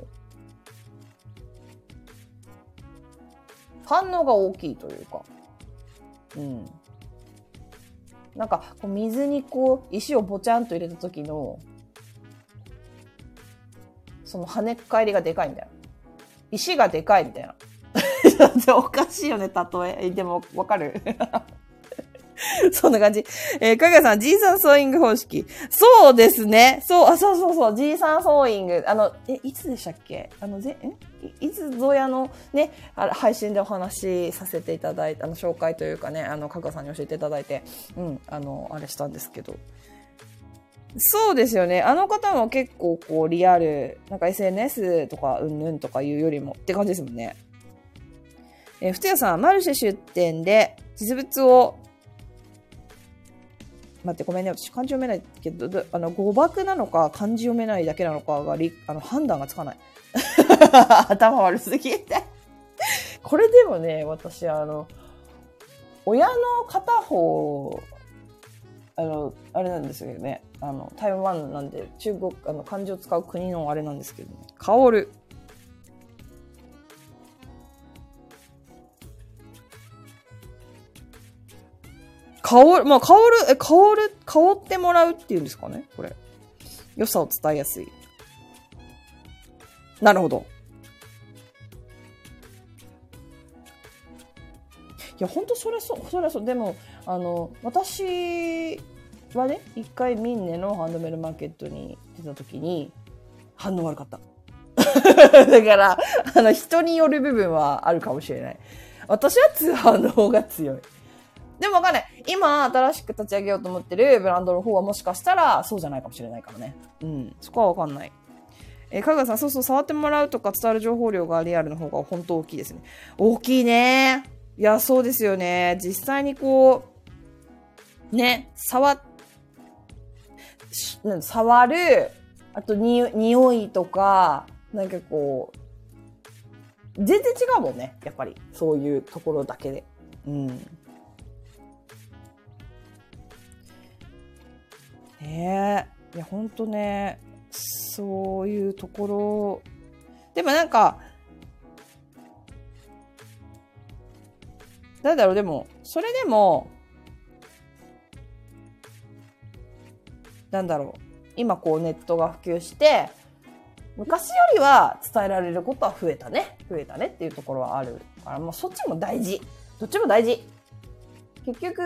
反応が大きいというか。うん。なんか、水にこう、石をぼちゃんと入れた時の、その跳ね返りがでかいんだよ。石がでかいみたいな。おかしいよね、例え。でも、わかる？そんな感じ。えー、かがさん、G さんソーイング方式。そうですね。そう、あ、そうそうそう、G さんソーイング。あの、え、いつでしたっけ？あの、ぜ、んいつぞやのね、配信でお話しさせていただいた、あの、紹介というかね、あの、かがさんに教えていただいて、うん、あの、あれしたんですけど。そうですよね。あの方も結構こうリアル、なんか SNS とかうんぬんとかいうよりもって感じですもんね。えー、ふつやさん、マルシェ出店で実物を、待って、ごめんね。私漢字読めないけど、あの、誤爆なのか漢字読めないだけなのかがあの判断がつかない。頭悪すぎてこれでもね、私あの、親の片方あの、あれなんですけどね。あの、台湾なんで、中国、あの、漢字を使う国のあれなんですけどね。香る。香る、まあ、香る、え、香る、香ってもらうっていうんですかね？これ。良さを伝えやすい。なるほど。いや、ほんとそれそう、それそう。でも、あの、私はね、一回ミンネのハンドメイドマーケットに出た時に、反応悪かった。だから、あの、人による部分はあるかもしれない。私は通販の方が強い。でもわかんない。今、新しく立ち上げようと思ってるブランドの方はもしかしたら、そうじゃないかもしれないからね。うん。そこはわかんない。えー、かがさん、そうそう、触ってもらうとか伝わる情報量がリアルの方が本当大きいですね。大きいね。いや、そうですよね。実際にこう、ね、触、触る、あとに、匂いとか、なんかこう、全然違うもんね。やっぱり。そういうところだけで。うん。ねえ。いや、ほんとね、そういうところ。でもなんか、なんだろう、でも、それでも、なんだろう、今こうネットが普及して、昔よりは伝えられることは増えたね。増えたねっていうところはあるから、もうそっちも大事。どっちも大事。結局、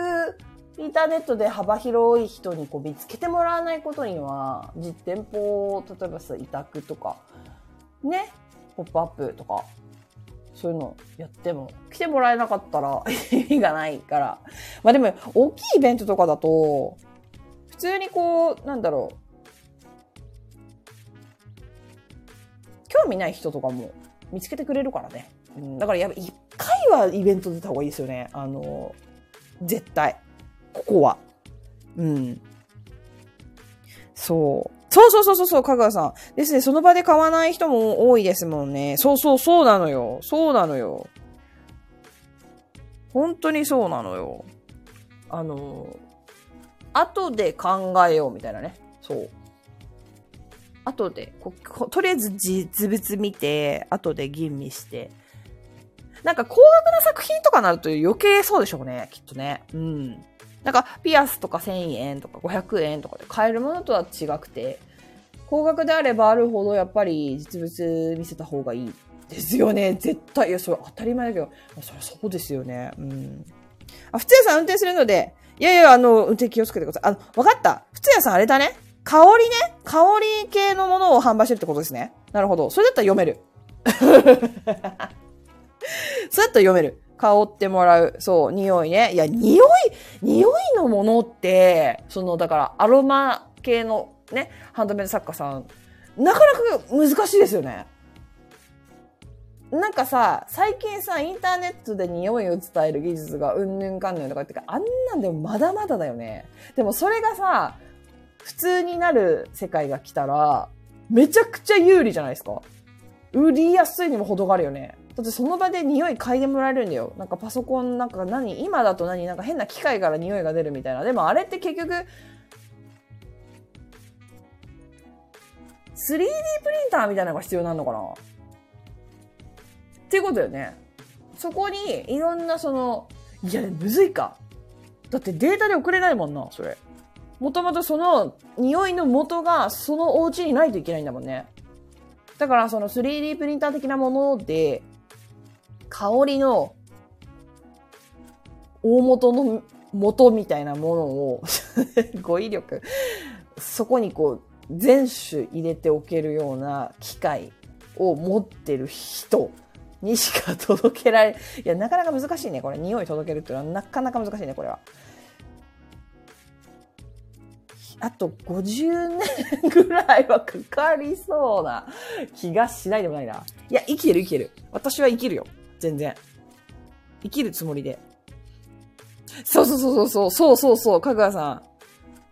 インターネットで幅広い人にこう見つけてもらわないことには、実店舗、例えばさ、委託とか、ね、ポップアップとか、そういうのやっても、来てもらえなかったら 意味がないから。まあでも、大きいイベントとかだと、普通にこう、なんだろう。興味ない人とかも見つけてくれるからね。うん、だからやっぱ一回はイベント出た方がいいですよね。あの、絶対。ここは。うん。そう。そうそうそうそう、かぐわさん。ですね、その場で買わない人も多いですもんね。そうそう、そうなのよ。そうなのよ。本当にそうなのよ。あの、後で考えようみたいなね。そう。後でこ、とりあえず実物見て、後で吟味して。なんか高額な作品とかになると余計そうでしょうね、きっとね。うん。なんか、ピアスとか1000円とか500円とかで買えるものとは違くて、高額であればあるほどやっぱり実物見せた方がいいですよね。絶対。いや、それ当たり前だけど、そりゃそうですよね。うん。あ、普通屋さん運転するので、いやいや、あの、運転気をつけてください。あの、わかった。普通屋さんあれだね。香りね。香り系のものを販売してるってことですね。なるほど。それだったら読める。そうやったら読める。香ってもらう。そう、匂いね。いや、匂い、匂いのものって、その、だから、アロマ系のね、ハンドメイド作家さん、なかなか難しいですよね。なんかさ、最近さ、インターネットで匂いを伝える技術がうんぬんかんぬんとかってか、あんなんでもまだまだだよね。でもそれがさ、普通になる世界が来たら、めちゃくちゃ有利じゃないですか。売りやすいにも程があるよね。だってその場で匂い嗅いでもらえるんだよ。なんかパソコンなんか何今だと何なんか変な機械から匂いが出るみたいな。でもあれって結局、3D プリンターみたいなのが必要なのかな？っていうことよね。そこにいろんなその、いや、むずいか。だってデータで送れないもんな、それ。もともとその匂いの元がそのお家にないといけないんだもんね。だからその 3D プリンター的なもので、香りの大元の元みたいなものを 語彙力、そこにこう全種入れておけるような機械を持ってる人にしか届けられ、いや、なかなか難しいね。これ、匂い届けるっていうのはなかなか難しいね、これは。あと50年ぐらいはかかりそうな気がしないでもないな。いや、生きてる生きてる。私は生きるよ。全然。生きるつもりで。そうそうそうそう、そうそうそう、かぐわさん。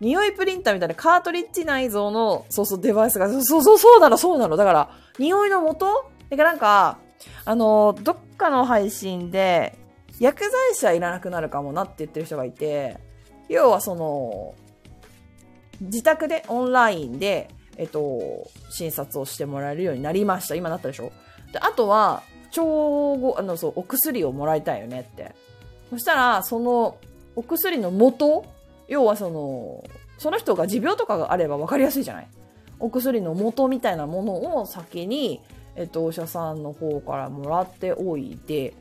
匂いプリンターみたいなカートリッジ内蔵の、そうそう、デバイスが、そうそう、そうなの、そうなの。だから、匂いの元？だからなんか、あの、どっかの配信で、薬剤師はいらなくなるかもなって言ってる人がいて、要はその、自宅で、オンラインで、えっと、診察をしてもらえるようになりました。今なったでしょ？で、あとは、調合、あの、そう、お薬をもらいたいよねって。そしたら、その、お薬の元要はその、その人が持病とかがあれば分かりやすいじゃない？お薬の元みたいなものを先に、えっと、お医者さんの方からもらっておいて、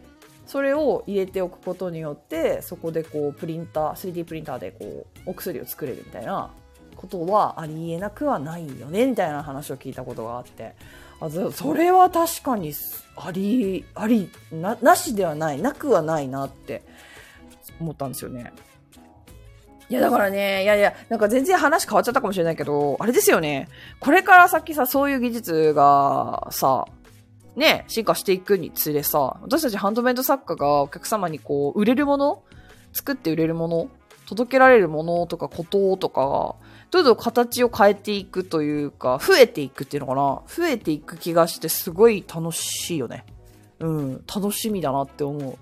それを入れておくことによって、そこでこう、プリンター、3D プリンターでこう、お薬を作れるみたいなことはありえなくはないよね、みたいな話を聞いたことがあって。あそれは確かに、あり、あり、な、なしではない、なくはないなって思ったんですよね。いや、だからね、いやいや、なんか全然話変わっちゃったかもしれないけど、あれですよね。これから先さ、そういう技術がさ、ね、進化していくにつれさ、私たちハンドメイド作家がお客様にこう、売れるもの作って売れるもの届けられるものとかこととかが、どんどん形を変えていくというか、増えていくっていうのかな？増えていく気がしてすごい楽しいよね。うん、楽しみだなって思う。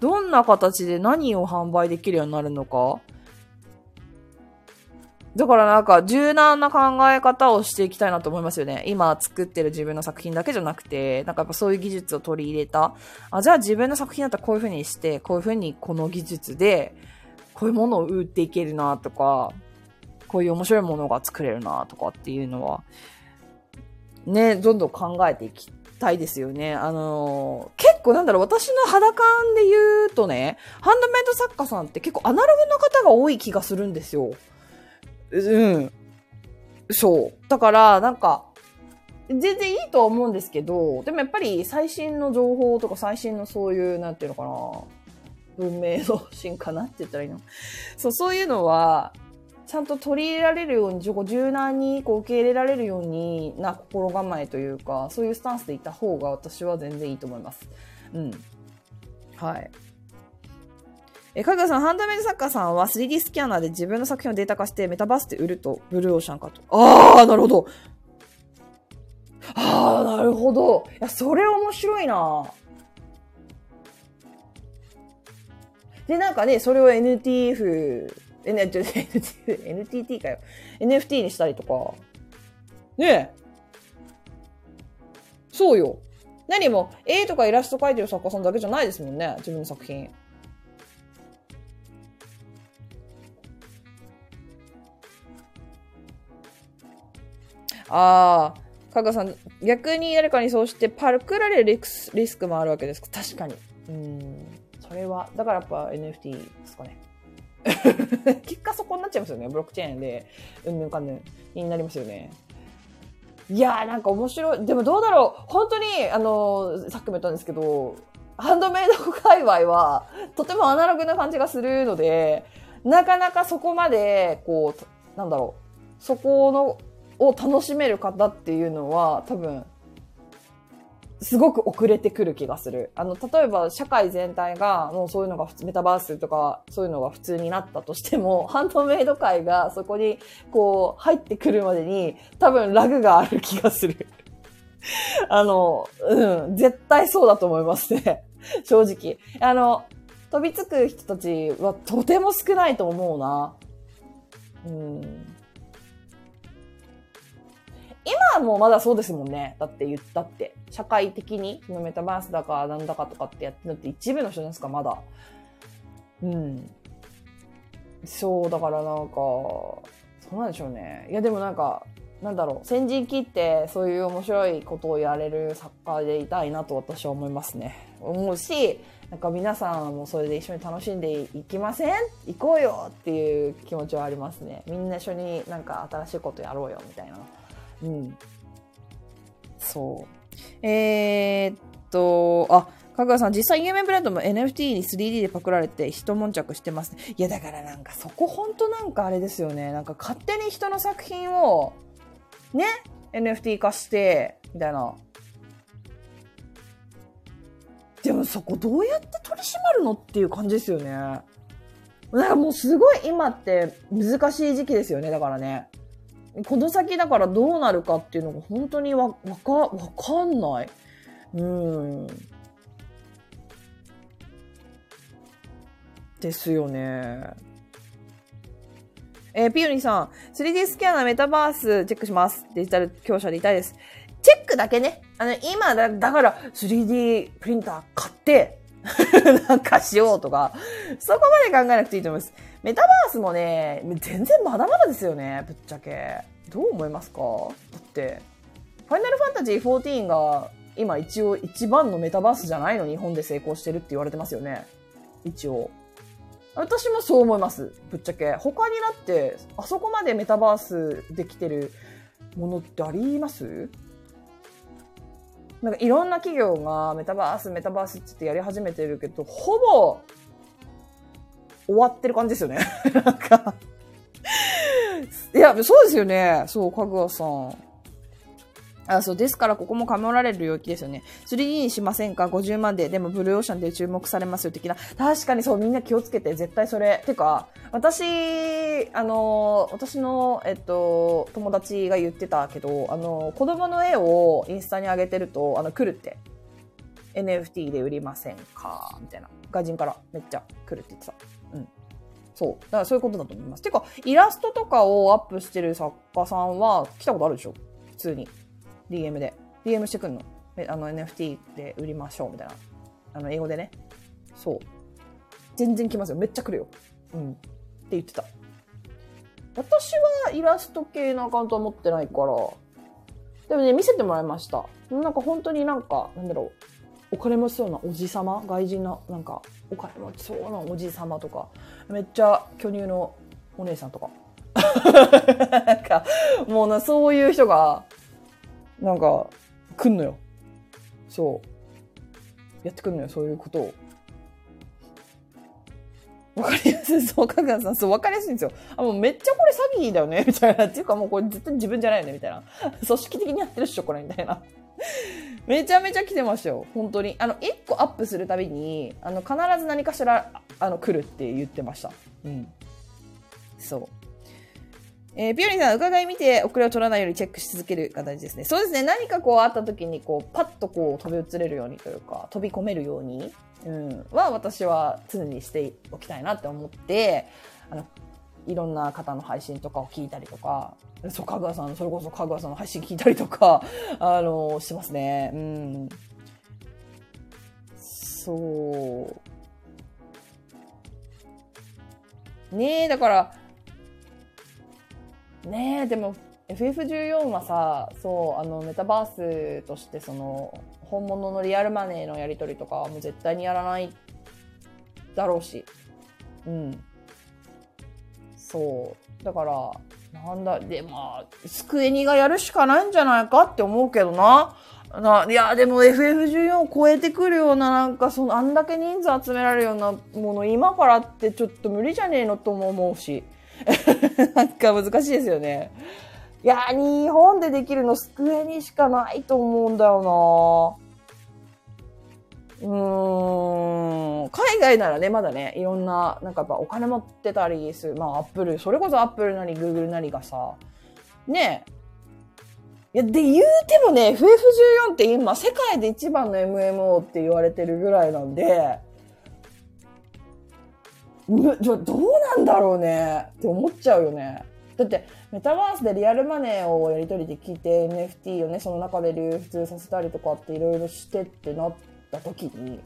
どんな形で何を販売できるようになるのか？だからなんか柔軟な考え方をしていきたいなと思いますよね。今作ってる自分の作品だけじゃなくて、なんかやっぱそういう技術を取り入れた。あ、じゃあ自分の作品だったらこういう風にして、こういう風にこの技術で、こういうものを売っていけるなとか、こういう面白いものが作れるなとかっていうのは、ね、どんどん考えていきたいですよね。あのー、結構なんだろう、私の肌感で言うとね、ハンドメイド作家さんって結構アナログの方が多い気がするんですよ。うん。そう。だから、なんか、全然いいとは思うんですけど、でもやっぱり最新の情報とか最新のそういう、なんていうのかな、文明の進化なって言ったらいいのそう、そういうのは、ちゃんと取り入れられるように、柔軟にこう受け入れられるようにな心構えというか、そういうスタンスでいた方が私は全然いいと思います。うん。はい。え、かぐやさん、ハンドメイド作家さんは 3D スキャナーで自分の作品をデータ化してメタバースで売ると、ブルーオーシャンかと。ああ、なるほど。ああ、なるほど。いや、それ面白いなで、なんかね、それを NTF、NTT かよ。NFT にしたりとか。ねえ。そうよ。何も、絵とかイラスト描いてる作家さんだけじゃないですもんね。自分の作品。ああ、かがさん、逆に誰かにそうしてパルクられるリスリスクもあるわけですか。確かに。うん。それは、だからやっぱ NFT ですかね。結果そこになっちゃいますよね。ブロックチェーンで、うんぬんかんぬんになりますよね。いやーなんか面白い。でもどうだろう。本当に、あの、さっきも言ったんですけど、ハンドメイド界隈は、とてもアナログな感じがするので、なかなかそこまで、こう、なんだろう、そこの、を楽しめる方っていうのは、多分、すごく遅れてくる気がする。あの、例えば社会全体がもうそういうのがメタバースとかそういうのが普通になったとしても、ハンドメイド界がそこにこう入ってくるまでに多分ラグがある気がする。あの、うん、絶対そうだと思いますね。正直。あの、飛びつく人たちはとても少ないと思うな。うん。今はもうまだそうですもんね。だって言ったって。社会的に、そのメタバースだかなんだかとかってやってるのって一部の人なんですか、まだ。うん。そう、だからなんか、そうなんでしょうね。いやでもなんか、なんだろう、先陣切ってそういう面白いことをやれる作家でいたいなと私は思いますね。思うし、なんか皆さんもそれで一緒に楽しんでいきません？行こうよっていう気持ちはありますね。みんな一緒になんか新しいことやろうよみたいな。うん。そう。えー、っと、あ、かぐわさん、実際有名ブランドも NFT に 3D でパクられて一悶着してます、ね。いや、だからなんかそこほんとなんかあれですよね。なんか勝手に人の作品を、ね、NFT 化して、みたいな。でもそこどうやって取り締まるのっていう感じですよね。なんかもうすごい今って難しい時期ですよね。だからね。この先だからどうなるかっていうのが本当にわ、わか、わかんない。うん。ですよね。えーピオニさん、3D スキャナーメタバースチェックします。デジタル強者でいたいです。チェックだけね。あの、今だ、だから 3D プリンター買って、なんかしようとか、そこまで考えなくていいと思います。メタバースもね、全然まだまだですよね、ぶっちゃけ。どう思いますか？だって、ファイナルファンタジー14が今一応一番のメタバースじゃないの日本で成功してるって言われてますよね。一応。私もそう思います。ぶっちゃけ。他にだって、あそこまでメタバースできてるものってあります？なんかいろんな企業がメタバース、メタバースってやり始めてるけど、ほぼ終わってる感じですよね。なんか。いや、そうですよね。そう、かぐわさん。あ、そう、ですからここも構られる領域ですよね。3D にしませんか ?50 万で。でもブルーオーシャンで注目されますよ、的な。確かにそう、みんな気をつけて、絶対それ。てか、私、あの、私の、えっと、友達が言ってたけど、あの、子供の絵をインスタに上げてると、あの、来るって。NFT で売りませんか？みたいな。外人からめっちゃ来るって言ってた。うん。そう。だからそういうことだと思います。てか、イラストとかをアップしてる作家さんは来たことあるでしょ？普通に。DM で。DM してくんの？あの NFT で売りましょうみたいな。あの、英語でね。そう。全然来ますよ。めっちゃ来るよ。うん。って言ってた。私はイラスト系のアカウントは持ってないから。でもね、見せてもらいました。なんか本当になんか、なんだろう。お金持ちそうなおじさま？外人のなんかお金持ちそうなおじさまとかめっちゃ巨乳のお姉さんとか なんかもうなそういう人がなんか来んのよ。そう。やってくんのよそういうことを。わかりやすい。そうかぐやさん。そうわかりやすいんですよ。あもうめっちゃこれ詐欺だよね。みたいな。っていうかもうこれ絶対自分じゃないよね。みたいな。組織的にやってるっしょこれ。みたいな。めちゃめちゃ来てましたよ。本当に。あの、一個アップするたびに、あの、必ず何かしら、あの、来るって言ってました。うん。そう。えー、ピオリンさん、伺い見て、遅れを取らないようにチェックし続けるが大事ですね。そうですね。何かこうあった時に、こう、パッとこう、飛び移れるようにというか、飛び込めるように、うん、は、私は常にしておきたいなって思って、あの、いろんな方の配信とかを聞いたりとか、そう、かぐわさん、それこそかぐわさんの配信聞いたりとか、あの、してますね。うん。そう。ねえ、だから、ねえ、でも、FF14 はさ、そう、あの、メタバースとしてその、本物のリアルマネーのやり取りとかはもう絶対にやらないだろうし。うん。そう。だから、なんだ、で、まあ、スクエニがやるしかないんじゃないかって思うけどな。ないや、でも FF14 を超えてくるような、なんかその、あんだけ人数集められるようなもの、今からってちょっと無理じゃねえのとも思うし。なんか難しいですよね。いや、日本でできるのスクエニしかないと思うんだよなうーん。海外ならね、まだね、いろんな、なんかやっぱお金持ってたりする。まあ、アップル、それこそアップルなり、グーグルなりがさ、ねいや、で言うてもね、FF14 って今、世界で一番の MMO って言われてるぐらいなんで、じゃどうなんだろうねって思っちゃうよね。だって、メタバースでリアルマネーをやり取りできて、NFT をね、その中で流通させたりとかっていろいろしてってなった時に、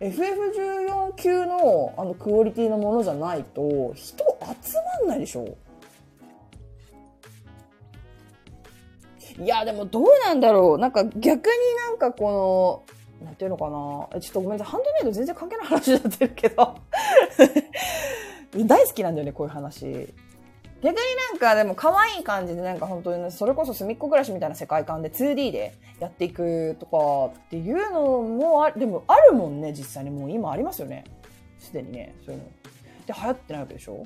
FF14 級のあのクオリティのものじゃないと、人集まんないでしょいや、でもどうなんだろう。なんか逆になんかこの、なんていうのかな？ちょっとごめんなさい。ハンドメイド全然関係ない話になってるけど。大好きなんだよね、こういう話。逆になんかでも可愛い感じでなんか本当に、それこそ隅っこ暮らしみたいな世界観で 2D でやっていくとかっていうのもあ、でもあるもんね、実際にもう今ありますよね。すでにね、そういうの。で、流行ってないわけでしょ？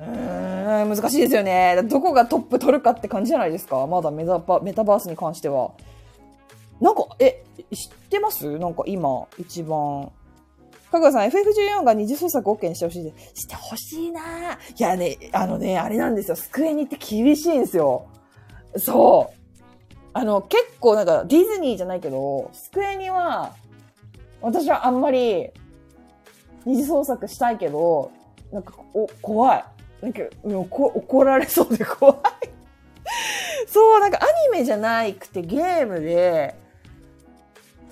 うーん、難しいですよね。どこがトップ取るかって感じじゃないですか。まだメタバースに関しては。なんか、え、知ってます？なんか今、一番かぐさん、FF14 が二次創作 OK にしてほしいです。してほしいないやね、あのね、あれなんですよ。スクエニって厳しいんですよ。そう。あの、結構なんか、ディズニーじゃないけど、スクエニは、私はあんまり、二次創作したいけど、なんか、お、怖い。なんか、怒られそうで怖いそう、なんかアニメじゃなくてゲームで、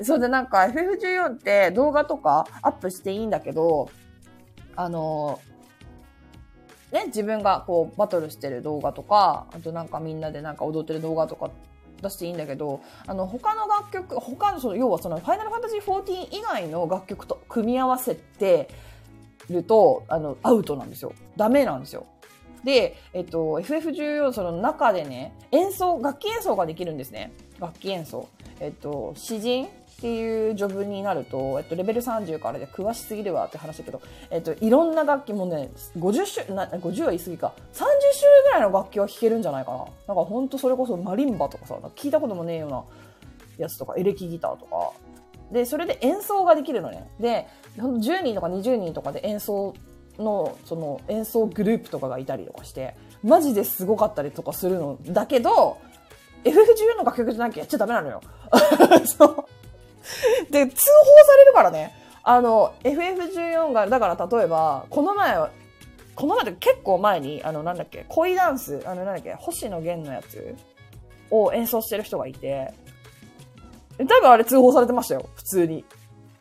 そうでなんか FF14 って動画とかアップしていいんだけど、あの、ね、自分がこうバトルしてる動画とか、あとなんかみんなでなんか踊ってる動画とか出していいんだけど、あの他の楽曲、他のその、要はそのファイナルファンタジー14以外の楽曲と組み合わせてると、あの、アウトなんですよ。ダメなんですよ。で、えっと、FF14 その中でね、演奏、楽器演奏ができるんですね。楽器演奏。えっと、詩人っていうジョブになると、えっと、レベル30からで詳しすぎるわって話だけど、えっと、いろんな楽器もね、50種、な、50は言い過ぎか、30種類ぐらいの楽器は弾けるんじゃないかな。なんかほんとそれこそマリンバとかさ、聞いたこともねえようなやつとか、エレキギターとか。で、それで演奏ができるのね。で、10人とか20人とかで演奏の、その演奏グループとかがいたりとかして、マジですごかったりとかするのだけど、FF14 の楽曲じゃなきゃやっちゃダメなのよ。そう。で、通報されるからね。あの、FF14 が、だから例えば、この前は、この前で結構前に、あの、なんだっけ、恋ダンス、あの、なんだっけ、星野源のやつを演奏してる人がいて、多分あれ通報されてましたよ、普通に。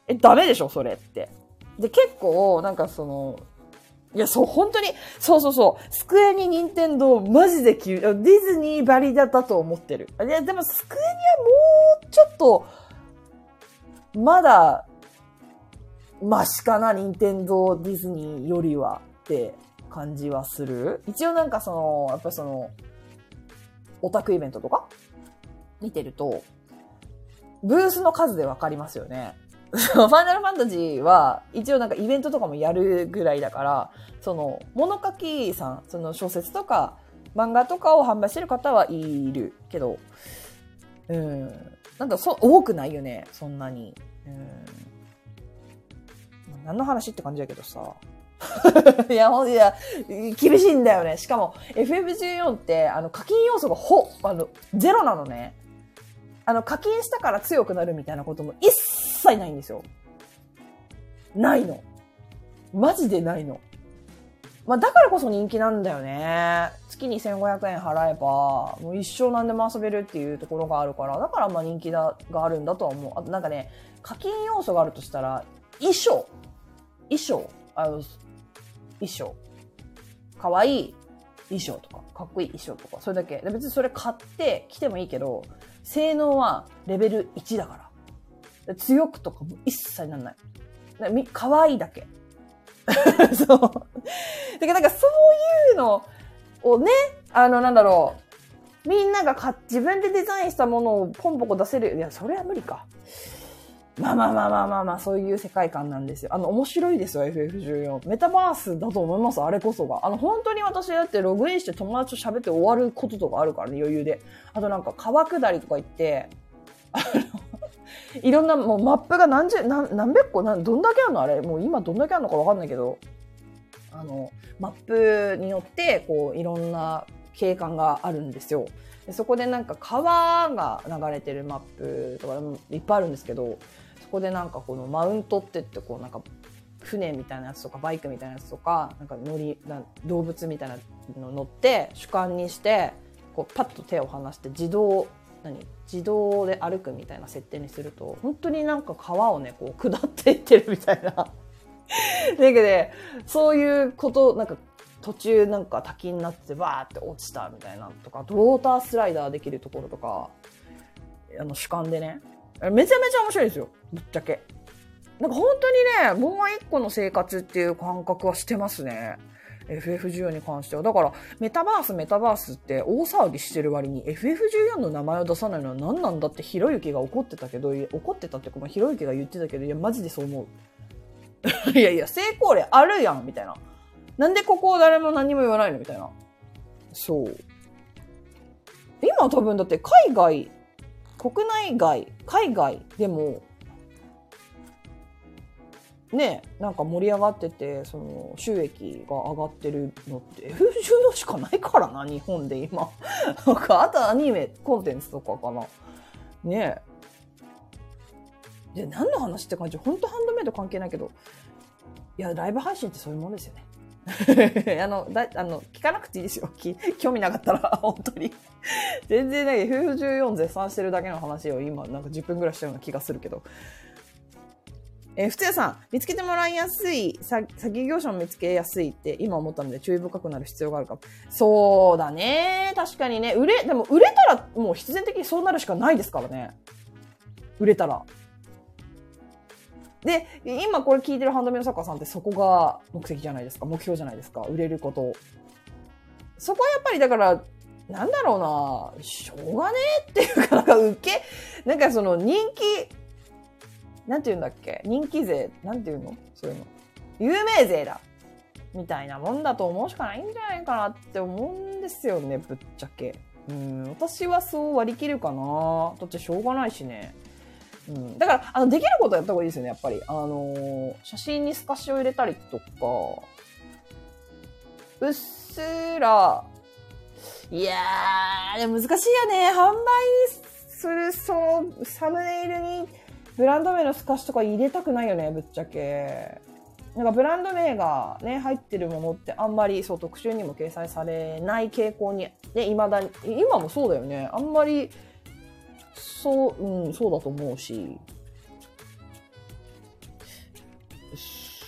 え、ダメでしょ、それって。で、結構、なんかその、いや、そう、本当に、そうそうそう、スクエニ、ニンテンドー、マジで急、ディズニーバリだったと思ってる。いや、でもスクエニはもう、ちょっと、まだ、マシかな、任天堂ディズニーよりはって感じはする？一応なんかその、やっぱりその、オタクイベントとか？見てると、ブースの数でわかりますよね。ファイナルファンタジーは、一応なんかイベントとかもやるぐらいだから、その、物書きさん、その小説とか漫画とかを販売してる方はいるけど、うん。なんだ、そ、多くないよね、そんなに。うん。何の話って感じだけどさ。いや、ほんいや、厳しいんだよね。しかも、FF14 って、あの、課金要素がほ、あの、ゼロなのね。あの、課金したから強くなるみたいなことも一切ないんですよ。ないの。マジでないの。まあ、だからこそ人気なんだよね。月に1500円払えば、もう一生何でも遊べるっていうところがあるから、だからまあ人気だがあるんだとは思う。あとなんかね、課金要素があるとしたら、衣装。衣装。あの、衣装。かわいい。衣装とか、かっこいい衣装とか、それだけ。で別にそれ買って着てもいいけど、性能はレベル1だから。強くとかも一切なんない。だみ可愛いだけ。そう。だからなんかそういうのをね、あの、なんだろう。みんなが自分でデザインしたものをポンポコ出せる。いや、それは無理か。まあまあまあまあまあまあ、そういう世界観なんですよ。あの、面白いですよ、FF14。メタバースだと思います、あれこそが。あの、本当に私だってログインして友達と喋って終わることとかあるからね、余裕で。あとなんか川下りとか行って、あの、いろんな、もうマップが何十、何、何百個、何、どんだけあるの？あれ。もう今どんだけあるのかわかんないけど、あの、マップによって、こう、いろんな景観があるんですよ。でそこでなんか川が流れてるマップとかいっぱいあるんですけど、そこでなんかこのマウントってってこうなんか船みたいなやつとかバイクみたいなやつとかなんか乗りな動物みたいなの乗って主観にしてこうパッと手を離して自動何？自動で歩くみたいな設定にすると本当になんか川をねこう下っていってるみたいな。だけどそういうことなんか途中なんか滝になってバーって落ちたみたいなとかウォータースライダーできるところとかあの主観でね。めちゃめちゃ面白いですよ。ぶっちゃけ。なんか本当にねもう一個の生活っていう感覚はしてますね。FF14 に関してはだからメタバースメタバースって大騒ぎしてる割に FF14 の名前を出さないのは何なんだってひろゆきが怒ってたけど怒ってたっていうかまあひろゆきが言ってたけどいやマジでそう思う いやいや成功例あるやんみたいななんでここを誰も何も言わないのみたいな。そう。今多分だって海外、国内外、海外でも、ねなんか盛り上がってて、その収益が上がってるのって F14 しかないからな、日本で今。なんか、あとアニメ、コンテンツとかかな。ねえ。で、何の話って感じ？本当ハンドメイド関係ないけど。いや、ライブ配信ってそういうもんですよね。あの、だ、あの、聞かなくていいですよ。興味なかったら、本当に。全然ね、FF14 絶賛してるだけの話を今、なんか10分ぐらいしたような気がするけど。えー、普通さん、見つけてもらいやすい、さ詐欺業者も見つけやすいって今思ったので注意深くなる必要があるかも。そうだね。確かにね。売れ、でも売れたらもう必然的にそうなるしかないですからね。売れたら。で、今これ聞いてるハンドメイド作家さんってそこが目的じゃないですか。目標じゃないですか。売れること。そこはやっぱりだから、なんだろうな、しょうがねえっていうか、なんか受け、なんかその人気、なんて言うんだっけ？人気税？なんて言うの？そういうの。有名税だみたいなもんだと思うしかないんじゃないかなって思うんですよね、ぶっちゃけ。うん、私はそう割り切るかな。だってしょうがないしね。うん、だから、あの、できることやった方がいいですよね、やっぱり。あのー写真に透かしを入れたりとか、うっすら、いやー、難しいよね。販売する、そう、サムネイルにブランド名の透かしとか入れたくないよね、ぶっちゃけ。なんかブランド名がね、入ってるものってあんまりそう特集にも掲載されない傾向に、ね、未だに、今もそうだよね。あんまり、そう、うん、そうだと思うし。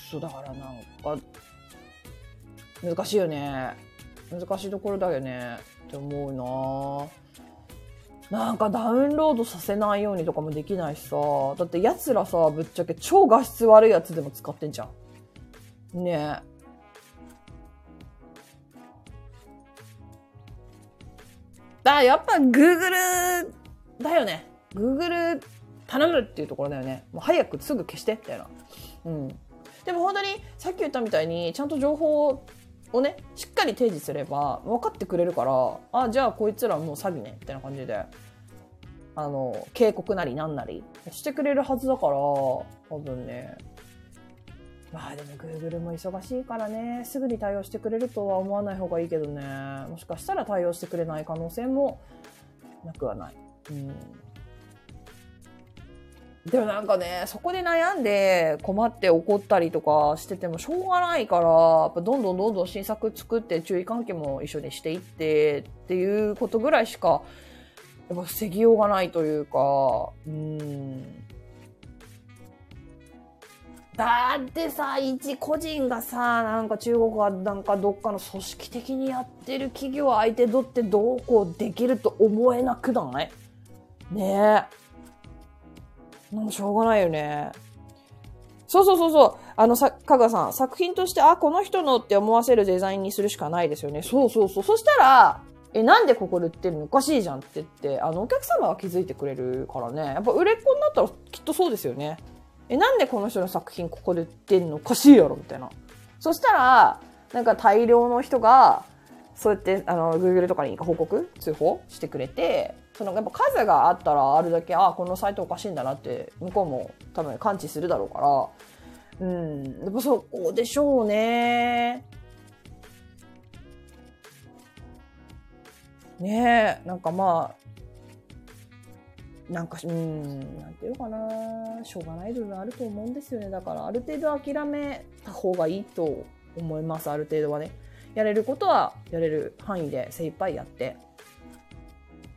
そう、だからなんか、難しいよね。難しいところだよね。って思うななんかダウンロードさせないようにとかもできないしさ。だって奴らさ、ぶっちゃけ超画質悪いやつでも使ってんじゃん。ねえ。だやっぱ Google だよね。Google 頼むっていうところだよね。もう早くすぐ消して、みたいな。うん。でも本当にさっき言ったみたいに、ちゃんと情報ををね、しっかり提示すれば分かってくれるから、あ、じゃあこいつらもう詐欺ね、みたいな感じで、あの、警告なりなんなりしてくれるはずだから、多分ね。まあでも Google も忙しいからね、すぐに対応してくれるとは思わない方がいいけどね、もしかしたら対応してくれない可能性もなくはない。うん。でもなんかね、そこで悩んで困って怒ったりとかしててもしょうがないから、やっぱどんどんどんどん新作作って注意喚起も一緒にしていってっていうことぐらいしか、やっぱ防ぎようがないというか、うん。だってさ、一個人がさ、なんか中国はなんかどっかの組織的にやってる企業相手取ってどうこうできると思えなくない？ねえ。なんしょうがないよね。そうそうそうそう。あの、さ、かがさん、作品として、あ、この人のって思わせるデザインにするしかないですよね。そうそうそう。そしたら、え、なんでここで売ってるの？おかしいじゃんって言って、あの、お客様は気づいてくれるからね。やっぱ売れっ子になったらきっとそうですよね。え、なんでこの人の作品ここで売ってんの？おかしいやろみたいな。そしたら、なんか大量の人が、そうやって、あの、Google とかに報告通報してくれて、そのやっぱ数があったらあるだけあこのサイトおかしいんだなって向こうも多分感知するだろうから。うん。やっぱそこでしょうね。ねえ。なんかまあなんかうん。なんていうかな。しょうがない部分あると思うんですよね。だからある程度諦めた方がいいと思いますある程度はね。やれることはやれる範囲で精一杯やって。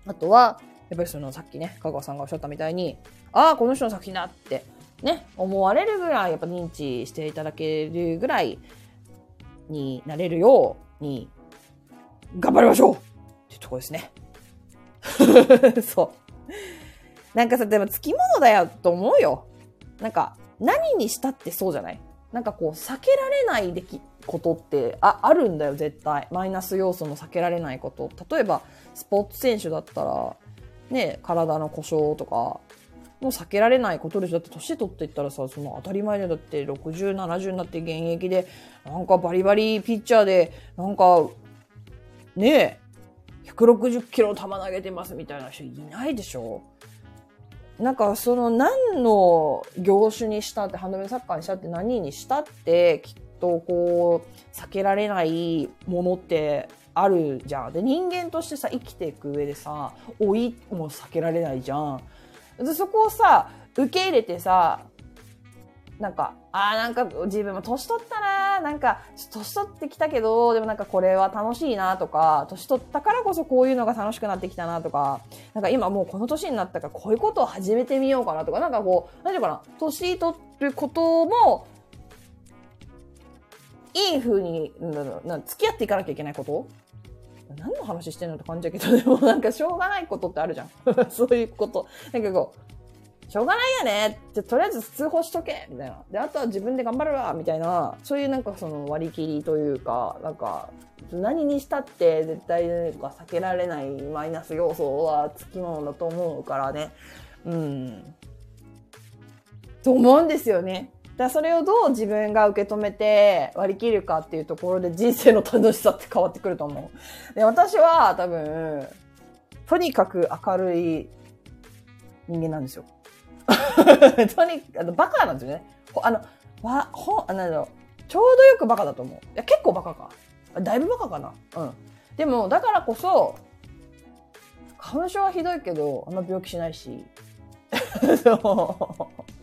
あとは、やっぱりそのさっきね、香川さんがおっしゃったみたいに、ああ、この人の作品だってね、思われるぐらいやっぱ認知していただけるぐらいになれるように頑張りましょうっていうとこですね。そう。なんかさ、でもつきものだよと思うよ。なんか、何にしたってそうじゃない?なんかこう、避けられないでき、ことってああるんだよ、絶対。マイナス要素の避けられないこと。例えば、スポーツ選手だったら、ね、体の故障とか、もう避けられないことでしょ。だって年取っていったらさ、その当たり前でだって60、70になって現役で、なんかバリバリピッチャーで、なんか、ねえ、160キロ球投げてますみたいな人いないでしょなんかその何の業種にしたって、ハンドメイサッカーにしたって何にしたって、きっとこう、避けられないものってあるじゃん。で、人間としてさ、生きていく上でさ、老いも避けられないじゃん。で、そこをさ、受け入れてさ、なんか、ああ、なんか自分も年取ったななんか、年取ってきたけど、でもなんかこれは楽しいなとか、年取ったからこそこういうのが楽しくなってきたなとか、なんか今もうこの年になったからこういうことを始めてみようかなとか、なんかこう、何ていうかな、年取ることも、いい風に、な、な付き合っていかなきゃいけないこと？何の話してんのって感じだけど、でもなんかしょうがないことってあるじゃん。そういうこと。なんかこう、しょうがないよねってとりあえず通報しとけみたいな。で、あとは自分で頑張るわみたいな、そういうなんかその割り切りというか、なんか、何にしたって絶対なんか避けられないマイナス要素はつきものだと思うからね。うん。と思うんですよね。だそれをどう自分が受け止めて割り切るかっていうところで人生の楽しさって変わってくると思う。で、私は多分、とにかく明るい人間なんですよ。とにかく、バカなんですよね。あの、わ、ほ、あなんだろう。ちょうどよくバカだと思う。いや、結構バカか。だいぶバカかな。うん。でも、だからこそ、花粉症はひどいけど、あんま病気しないし。そう。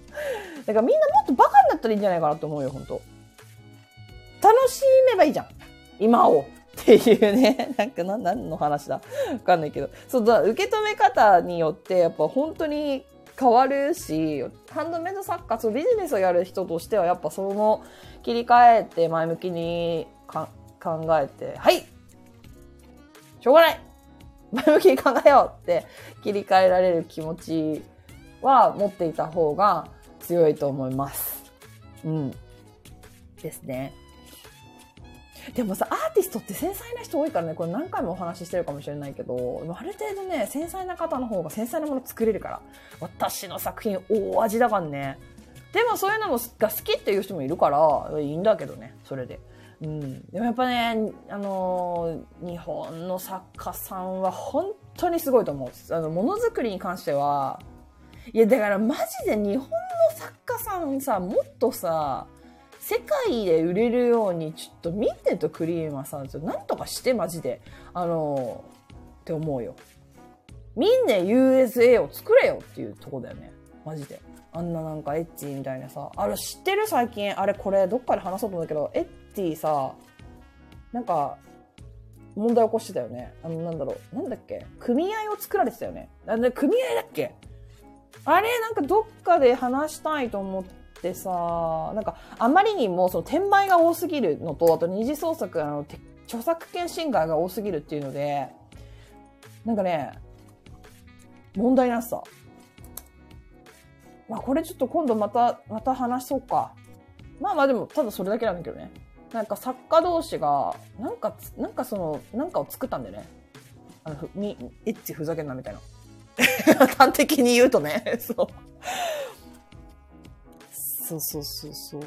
だからみんなもっとバカになったらいいんじゃないかなと思うよ、本当楽しめばいいじゃん。今を。っていうね。なんか何、何の話だわかんないけど。そうだ、受け止め方によって、やっぱ本当に変わるし、ハンドメイド作家、そうビジネスをやる人としては、やっぱその切り替えて前向きに考えて、はいしょうがない前向きに考えようって切り替えられる気持ちは持っていた方が強いと思います。うん。ですね。でもさ、アーティストって繊細な人多いからね、これ何回もお話ししてるかもしれないけど、ある程度ね、繊細な方の方が繊細なもの作れるから。私の作品大味だからね。でもそういうのもが好きっていう人もいるから、いいんだけどね、それで。うん。でもやっぱね、あのー、日本の作家さんは本当にすごいと思う。あの、ものづくりに関しては、いや、だからマジで日本の作家さんさ、もっとさ、世界で売れるように、ちょっとミンネとクリームはさ、なんとかして、マジで。あのーって思うよ。ミンネ USA を作れよっていうとこだよね。マジで。あんななんかエッチみたいなさ。あれ知ってる最近？あれこれどっかで話そうと思うんだけど、エッティさ、なんか、問題起こしてたよね。あの、なんだろう。なんだっけ？組合を作られてたよね。なんで組合だっけ？あれなんかどっかで話したいと思ってさ、なんか、あまりにもその転売が多すぎるのと、あと二次創作、あの、著作権侵害が多すぎるっていうので、なんかね、問題なさ。まあこれちょっと今度また、また話そうか。まあまあでも、ただそれだけなんだけどね。なんか作家同士が、なんか、なんかその、なんかを作ったんでね。あの、み、エッチふざけんなみたいな。端的に言うとね。そう。そうそうそうそう。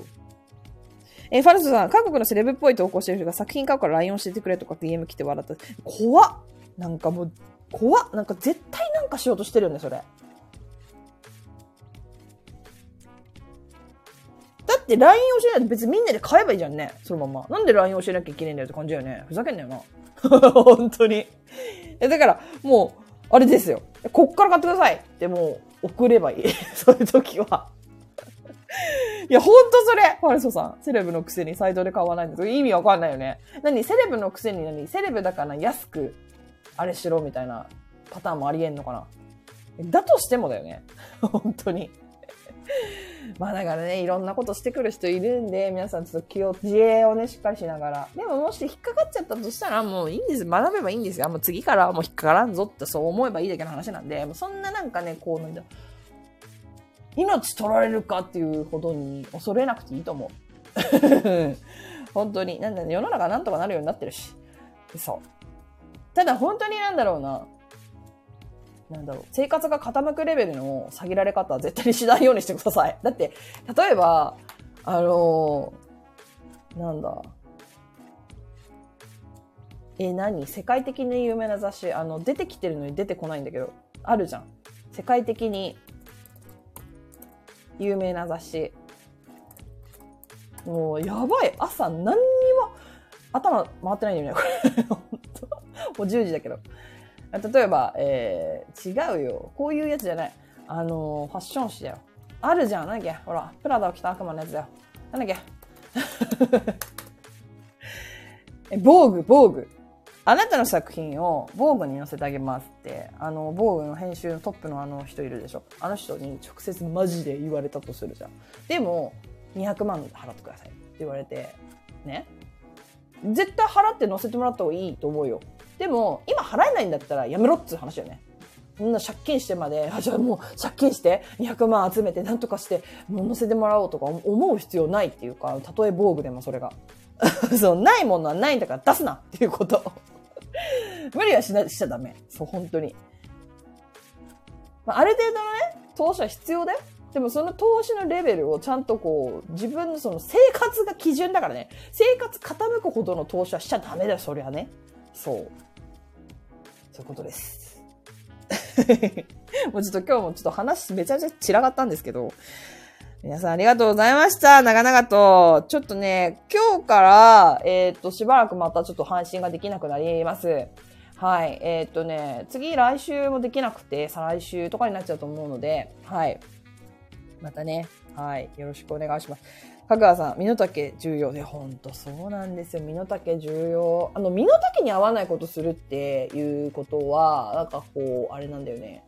えファルスさん、韓国のセレブっぽい投稿してる人が作品買うから LINE 教えてくれとか DM 来て笑った。怖っなんかもう、怖っなんか絶対なんかしようとしてるよね、それ。だって LINE 教えないと別にみんなで買えばいいじゃんね。そのまま。なんで LINE 教えなきゃいけないんだよって感じだよね。ふざけんなよな。本当に。え、だから、もう、あれですよ。こっから買ってくださいってもう送ればいい。そういう時は。いや、ほんとそれファルソさん。セレブのくせにサイトで買わないんです意味わかんないよね。何？セレブのくせに何？セレブだから安く、あれしろみたいなパターンもありえんのかなだとしてもだよね。本当に。まあだからね、いろんなことしてくる人いるんで、皆さんちょっと気を、自衛をね、しっかりしながら。でももし引っかかっちゃったとしたら、もういいんです。学べばいいんですよ。もう次からはもう引っかからんぞってそう思えばいいだけの話なんで、もうそんななんかね、こうなんだ、命取られるかっていうほどに恐れなくていいと思う。本当に。なんだね、世の中なんとかなるようになってるし。そう。ただ本当になんだろうな。なんだろう、生活が傾くレベルの下げられ方は絶対にしないようにしてください。だって、例えば、あのー、なんだ、え、何？世界的に有名な雑誌、あの、出てきてるのに出てこないんだけど、あるじゃん。世界的に有名な雑誌。もう、やばい。朝何にも頭回ってないんだよね、これ。もう10時だけど。例えば、えー、違うよ。こういうやつじゃない。あのー、ファッション誌だよ。あるじゃん。なんだっけ？ほら、プラダを着た悪魔のやつだよ。なんだっけ？え、防具、防具。あなたの作品を防具に載せてあげますって、あの、防具の編集のトップのあの人いるでしょ。あの人に直接マジで言われたとするじゃん。でも、200万払ってくださいって言われて、ね。絶対払って載せてもらった方がいいと思うよ。でも、今払えないんだったらやめろっつう話よね。そんな借金してまで、あ、じゃあもう借金して200万集めてなんとかしてもう乗せてもらおうとか思う必要ないっていうか、たとえ防具でもそれが。そう、ないものはないんだから出すなっていうこと。無理はしなしちゃダメ。そう、本当に。まあ、ある程度のね、投資は必要だよ。でもその投資のレベルをちゃんとこう、自分のその生活が基準だからね。生活傾くほどの投資はしちゃダメだよ、そりゃね。そう。そういうことです。もうちょっと今日もちょっと話めちゃめちゃ散らかったんですけど、皆さんありがとうございました。長々と。ちょっとね、今日から、えっ、ー、と、しばらくまたちょっと配信ができなくなります。はい。えっ、ー、とね、次来週もできなくて、再来週とかになっちゃうと思うので、はい。またね、はい。よろしくお願いします。香川さん、身の丈重要で、ほんとそうなんですよ。身の丈重要。あの、身の丈に合わないことするっていうことは、なんかこう、あれなんだよね。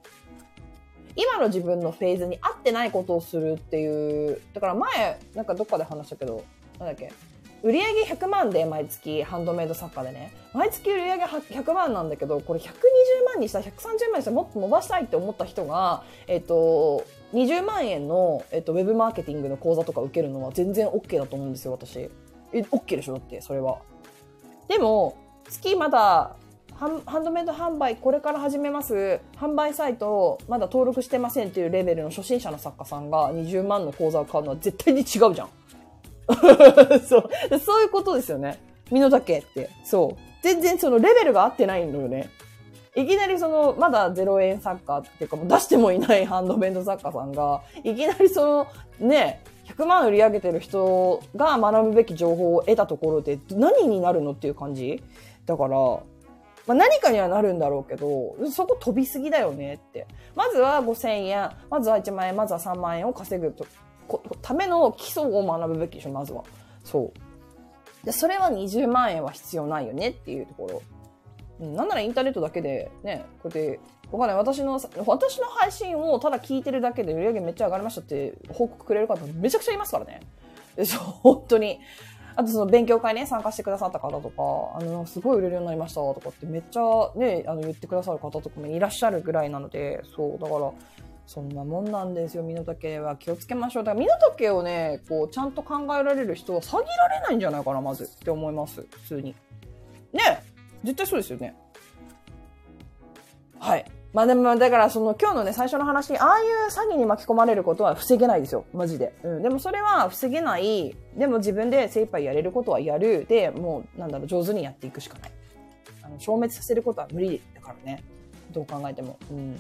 今の自分のフェーズに合ってないことをするっていう、だから前、なんかどっかで話したけど、なんだっけ、売上100万で毎月ハンドメイド作家でね、毎月売上100万なんだけど、これ120万にしたら130万にしたらもっと伸ばしたいって思った人が、えっ、と、20万円の、えっと、ウェブマーケティングの講座とか受けるのは全然 OK だと思うんですよ、私。え、OK でしょ？だって、それは。でも、月まだ、ハンドメイド販売これから始めます。販売サイトまだ登録してませんっていうレベルの初心者の作家さんが20万の講座を買うのは絶対に違うじゃん。そう。そういうことですよね。身の丈って。そう。全然そのレベルが合ってないのよね。いきなりその、まだ0円作家っていうか出してもいないハンドメイド作家さんが、いきなりその、ね、100万売り上げてる人が学ぶべき情報を得たところで何になるのっていう感じ？だから、まあ、何かにはなるんだろうけど、そこ飛びすぎだよねって。まずは5000円、まずは1万円、まずは3万円を稼ぐと、ための基礎を学ぶべきでしょ、まずは。そう。で、それは20万円は必要ないよねっていうところ。なんならインターネットだけで、ね、こうやって、わかんない。私の、私の配信をただ聞いてるだけで売り上げめっちゃ上がりましたって報告くれる方めちゃくちゃいますからね。でそう、本当に。あとその勉強会ね、参加してくださった方とか、あの、すごい売れるようになりましたとかってめっちゃね、あの、言ってくださる方とかもいらっしゃるぐらいなので、そう、だから、そんなもんなんですよ、身の丈は。気をつけましょう。だから身の丈をね、こう、ちゃんと考えられる人は詐欺られないんじゃないかな、まずって思います。普通に。ね絶対そうですよね。はい。まあでも、だからその今日のね、最初の話に、ああいう詐欺に巻き込まれることは防げないですよ。マジで。うん。でもそれは防げない。でも自分で精一杯やれることはやる。で、もう、なんだろう、上手にやっていくしかない。あの、消滅させることは無理だからね。どう考えても。うん。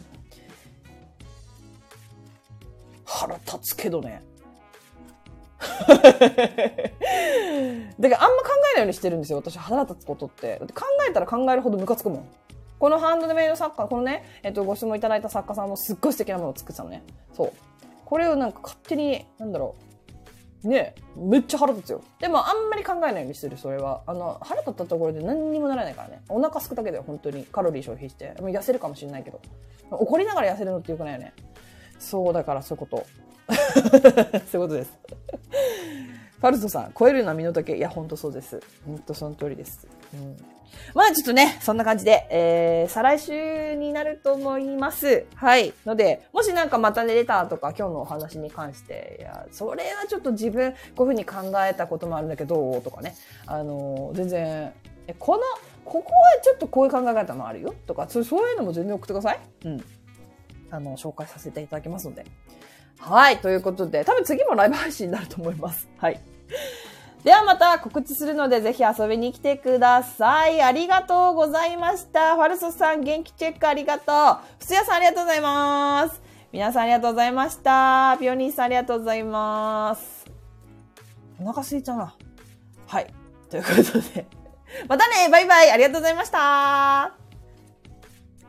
腹立つけどね。だからあんま考えないようにしてるんですよ。私腹立つことって。って考えたら考えるほどムカつくもん。このハンドメイド作家、このね、えっと、ご質問いただいた作家さんもすっごい素敵なものを作ってたのね。そう。これをなんか勝手に、なんだろう。ねめっちゃ腹立つよ。でもあんまり考えないようにしてる、それは。あの、腹立ったところで何にもならないからね。お腹すくだけだよ、本当に。カロリー消費して。もう痩せるかもしれないけど。怒りながら痩せるのってよくないよね。そう、だからそういうこと。そういうことです。ファルトさん、超えるのは身の丈。いや、ほんとそうです。ほんとその通りです。うん。まあちょっとね、そんな感じで、えー、再来週になると思います。はい。ので、もしなんかまたね、レターとか今日のお話に関して、いや、それはちょっと自分、こういうふうに考えたこともあるんだけど、とかね。あのー全然、え、この、ここはちょっとこういう考え方もあるよ、とか、そうそういうのも全然送ってください？うん。あの、紹介させていただきますので。はい。ということで、多分次もライブ配信になると思います。はい。ではまた告知するので、ぜひ遊びに来てください。ありがとうございました。ファルソさん、元気チェックありがとう。ふつやさん、ありがとうございます。皆さん、ありがとうございました。ピオニーさん、ありがとうございます。お腹空いちゃうな。はい。ということで、またねバイバイありがとうございました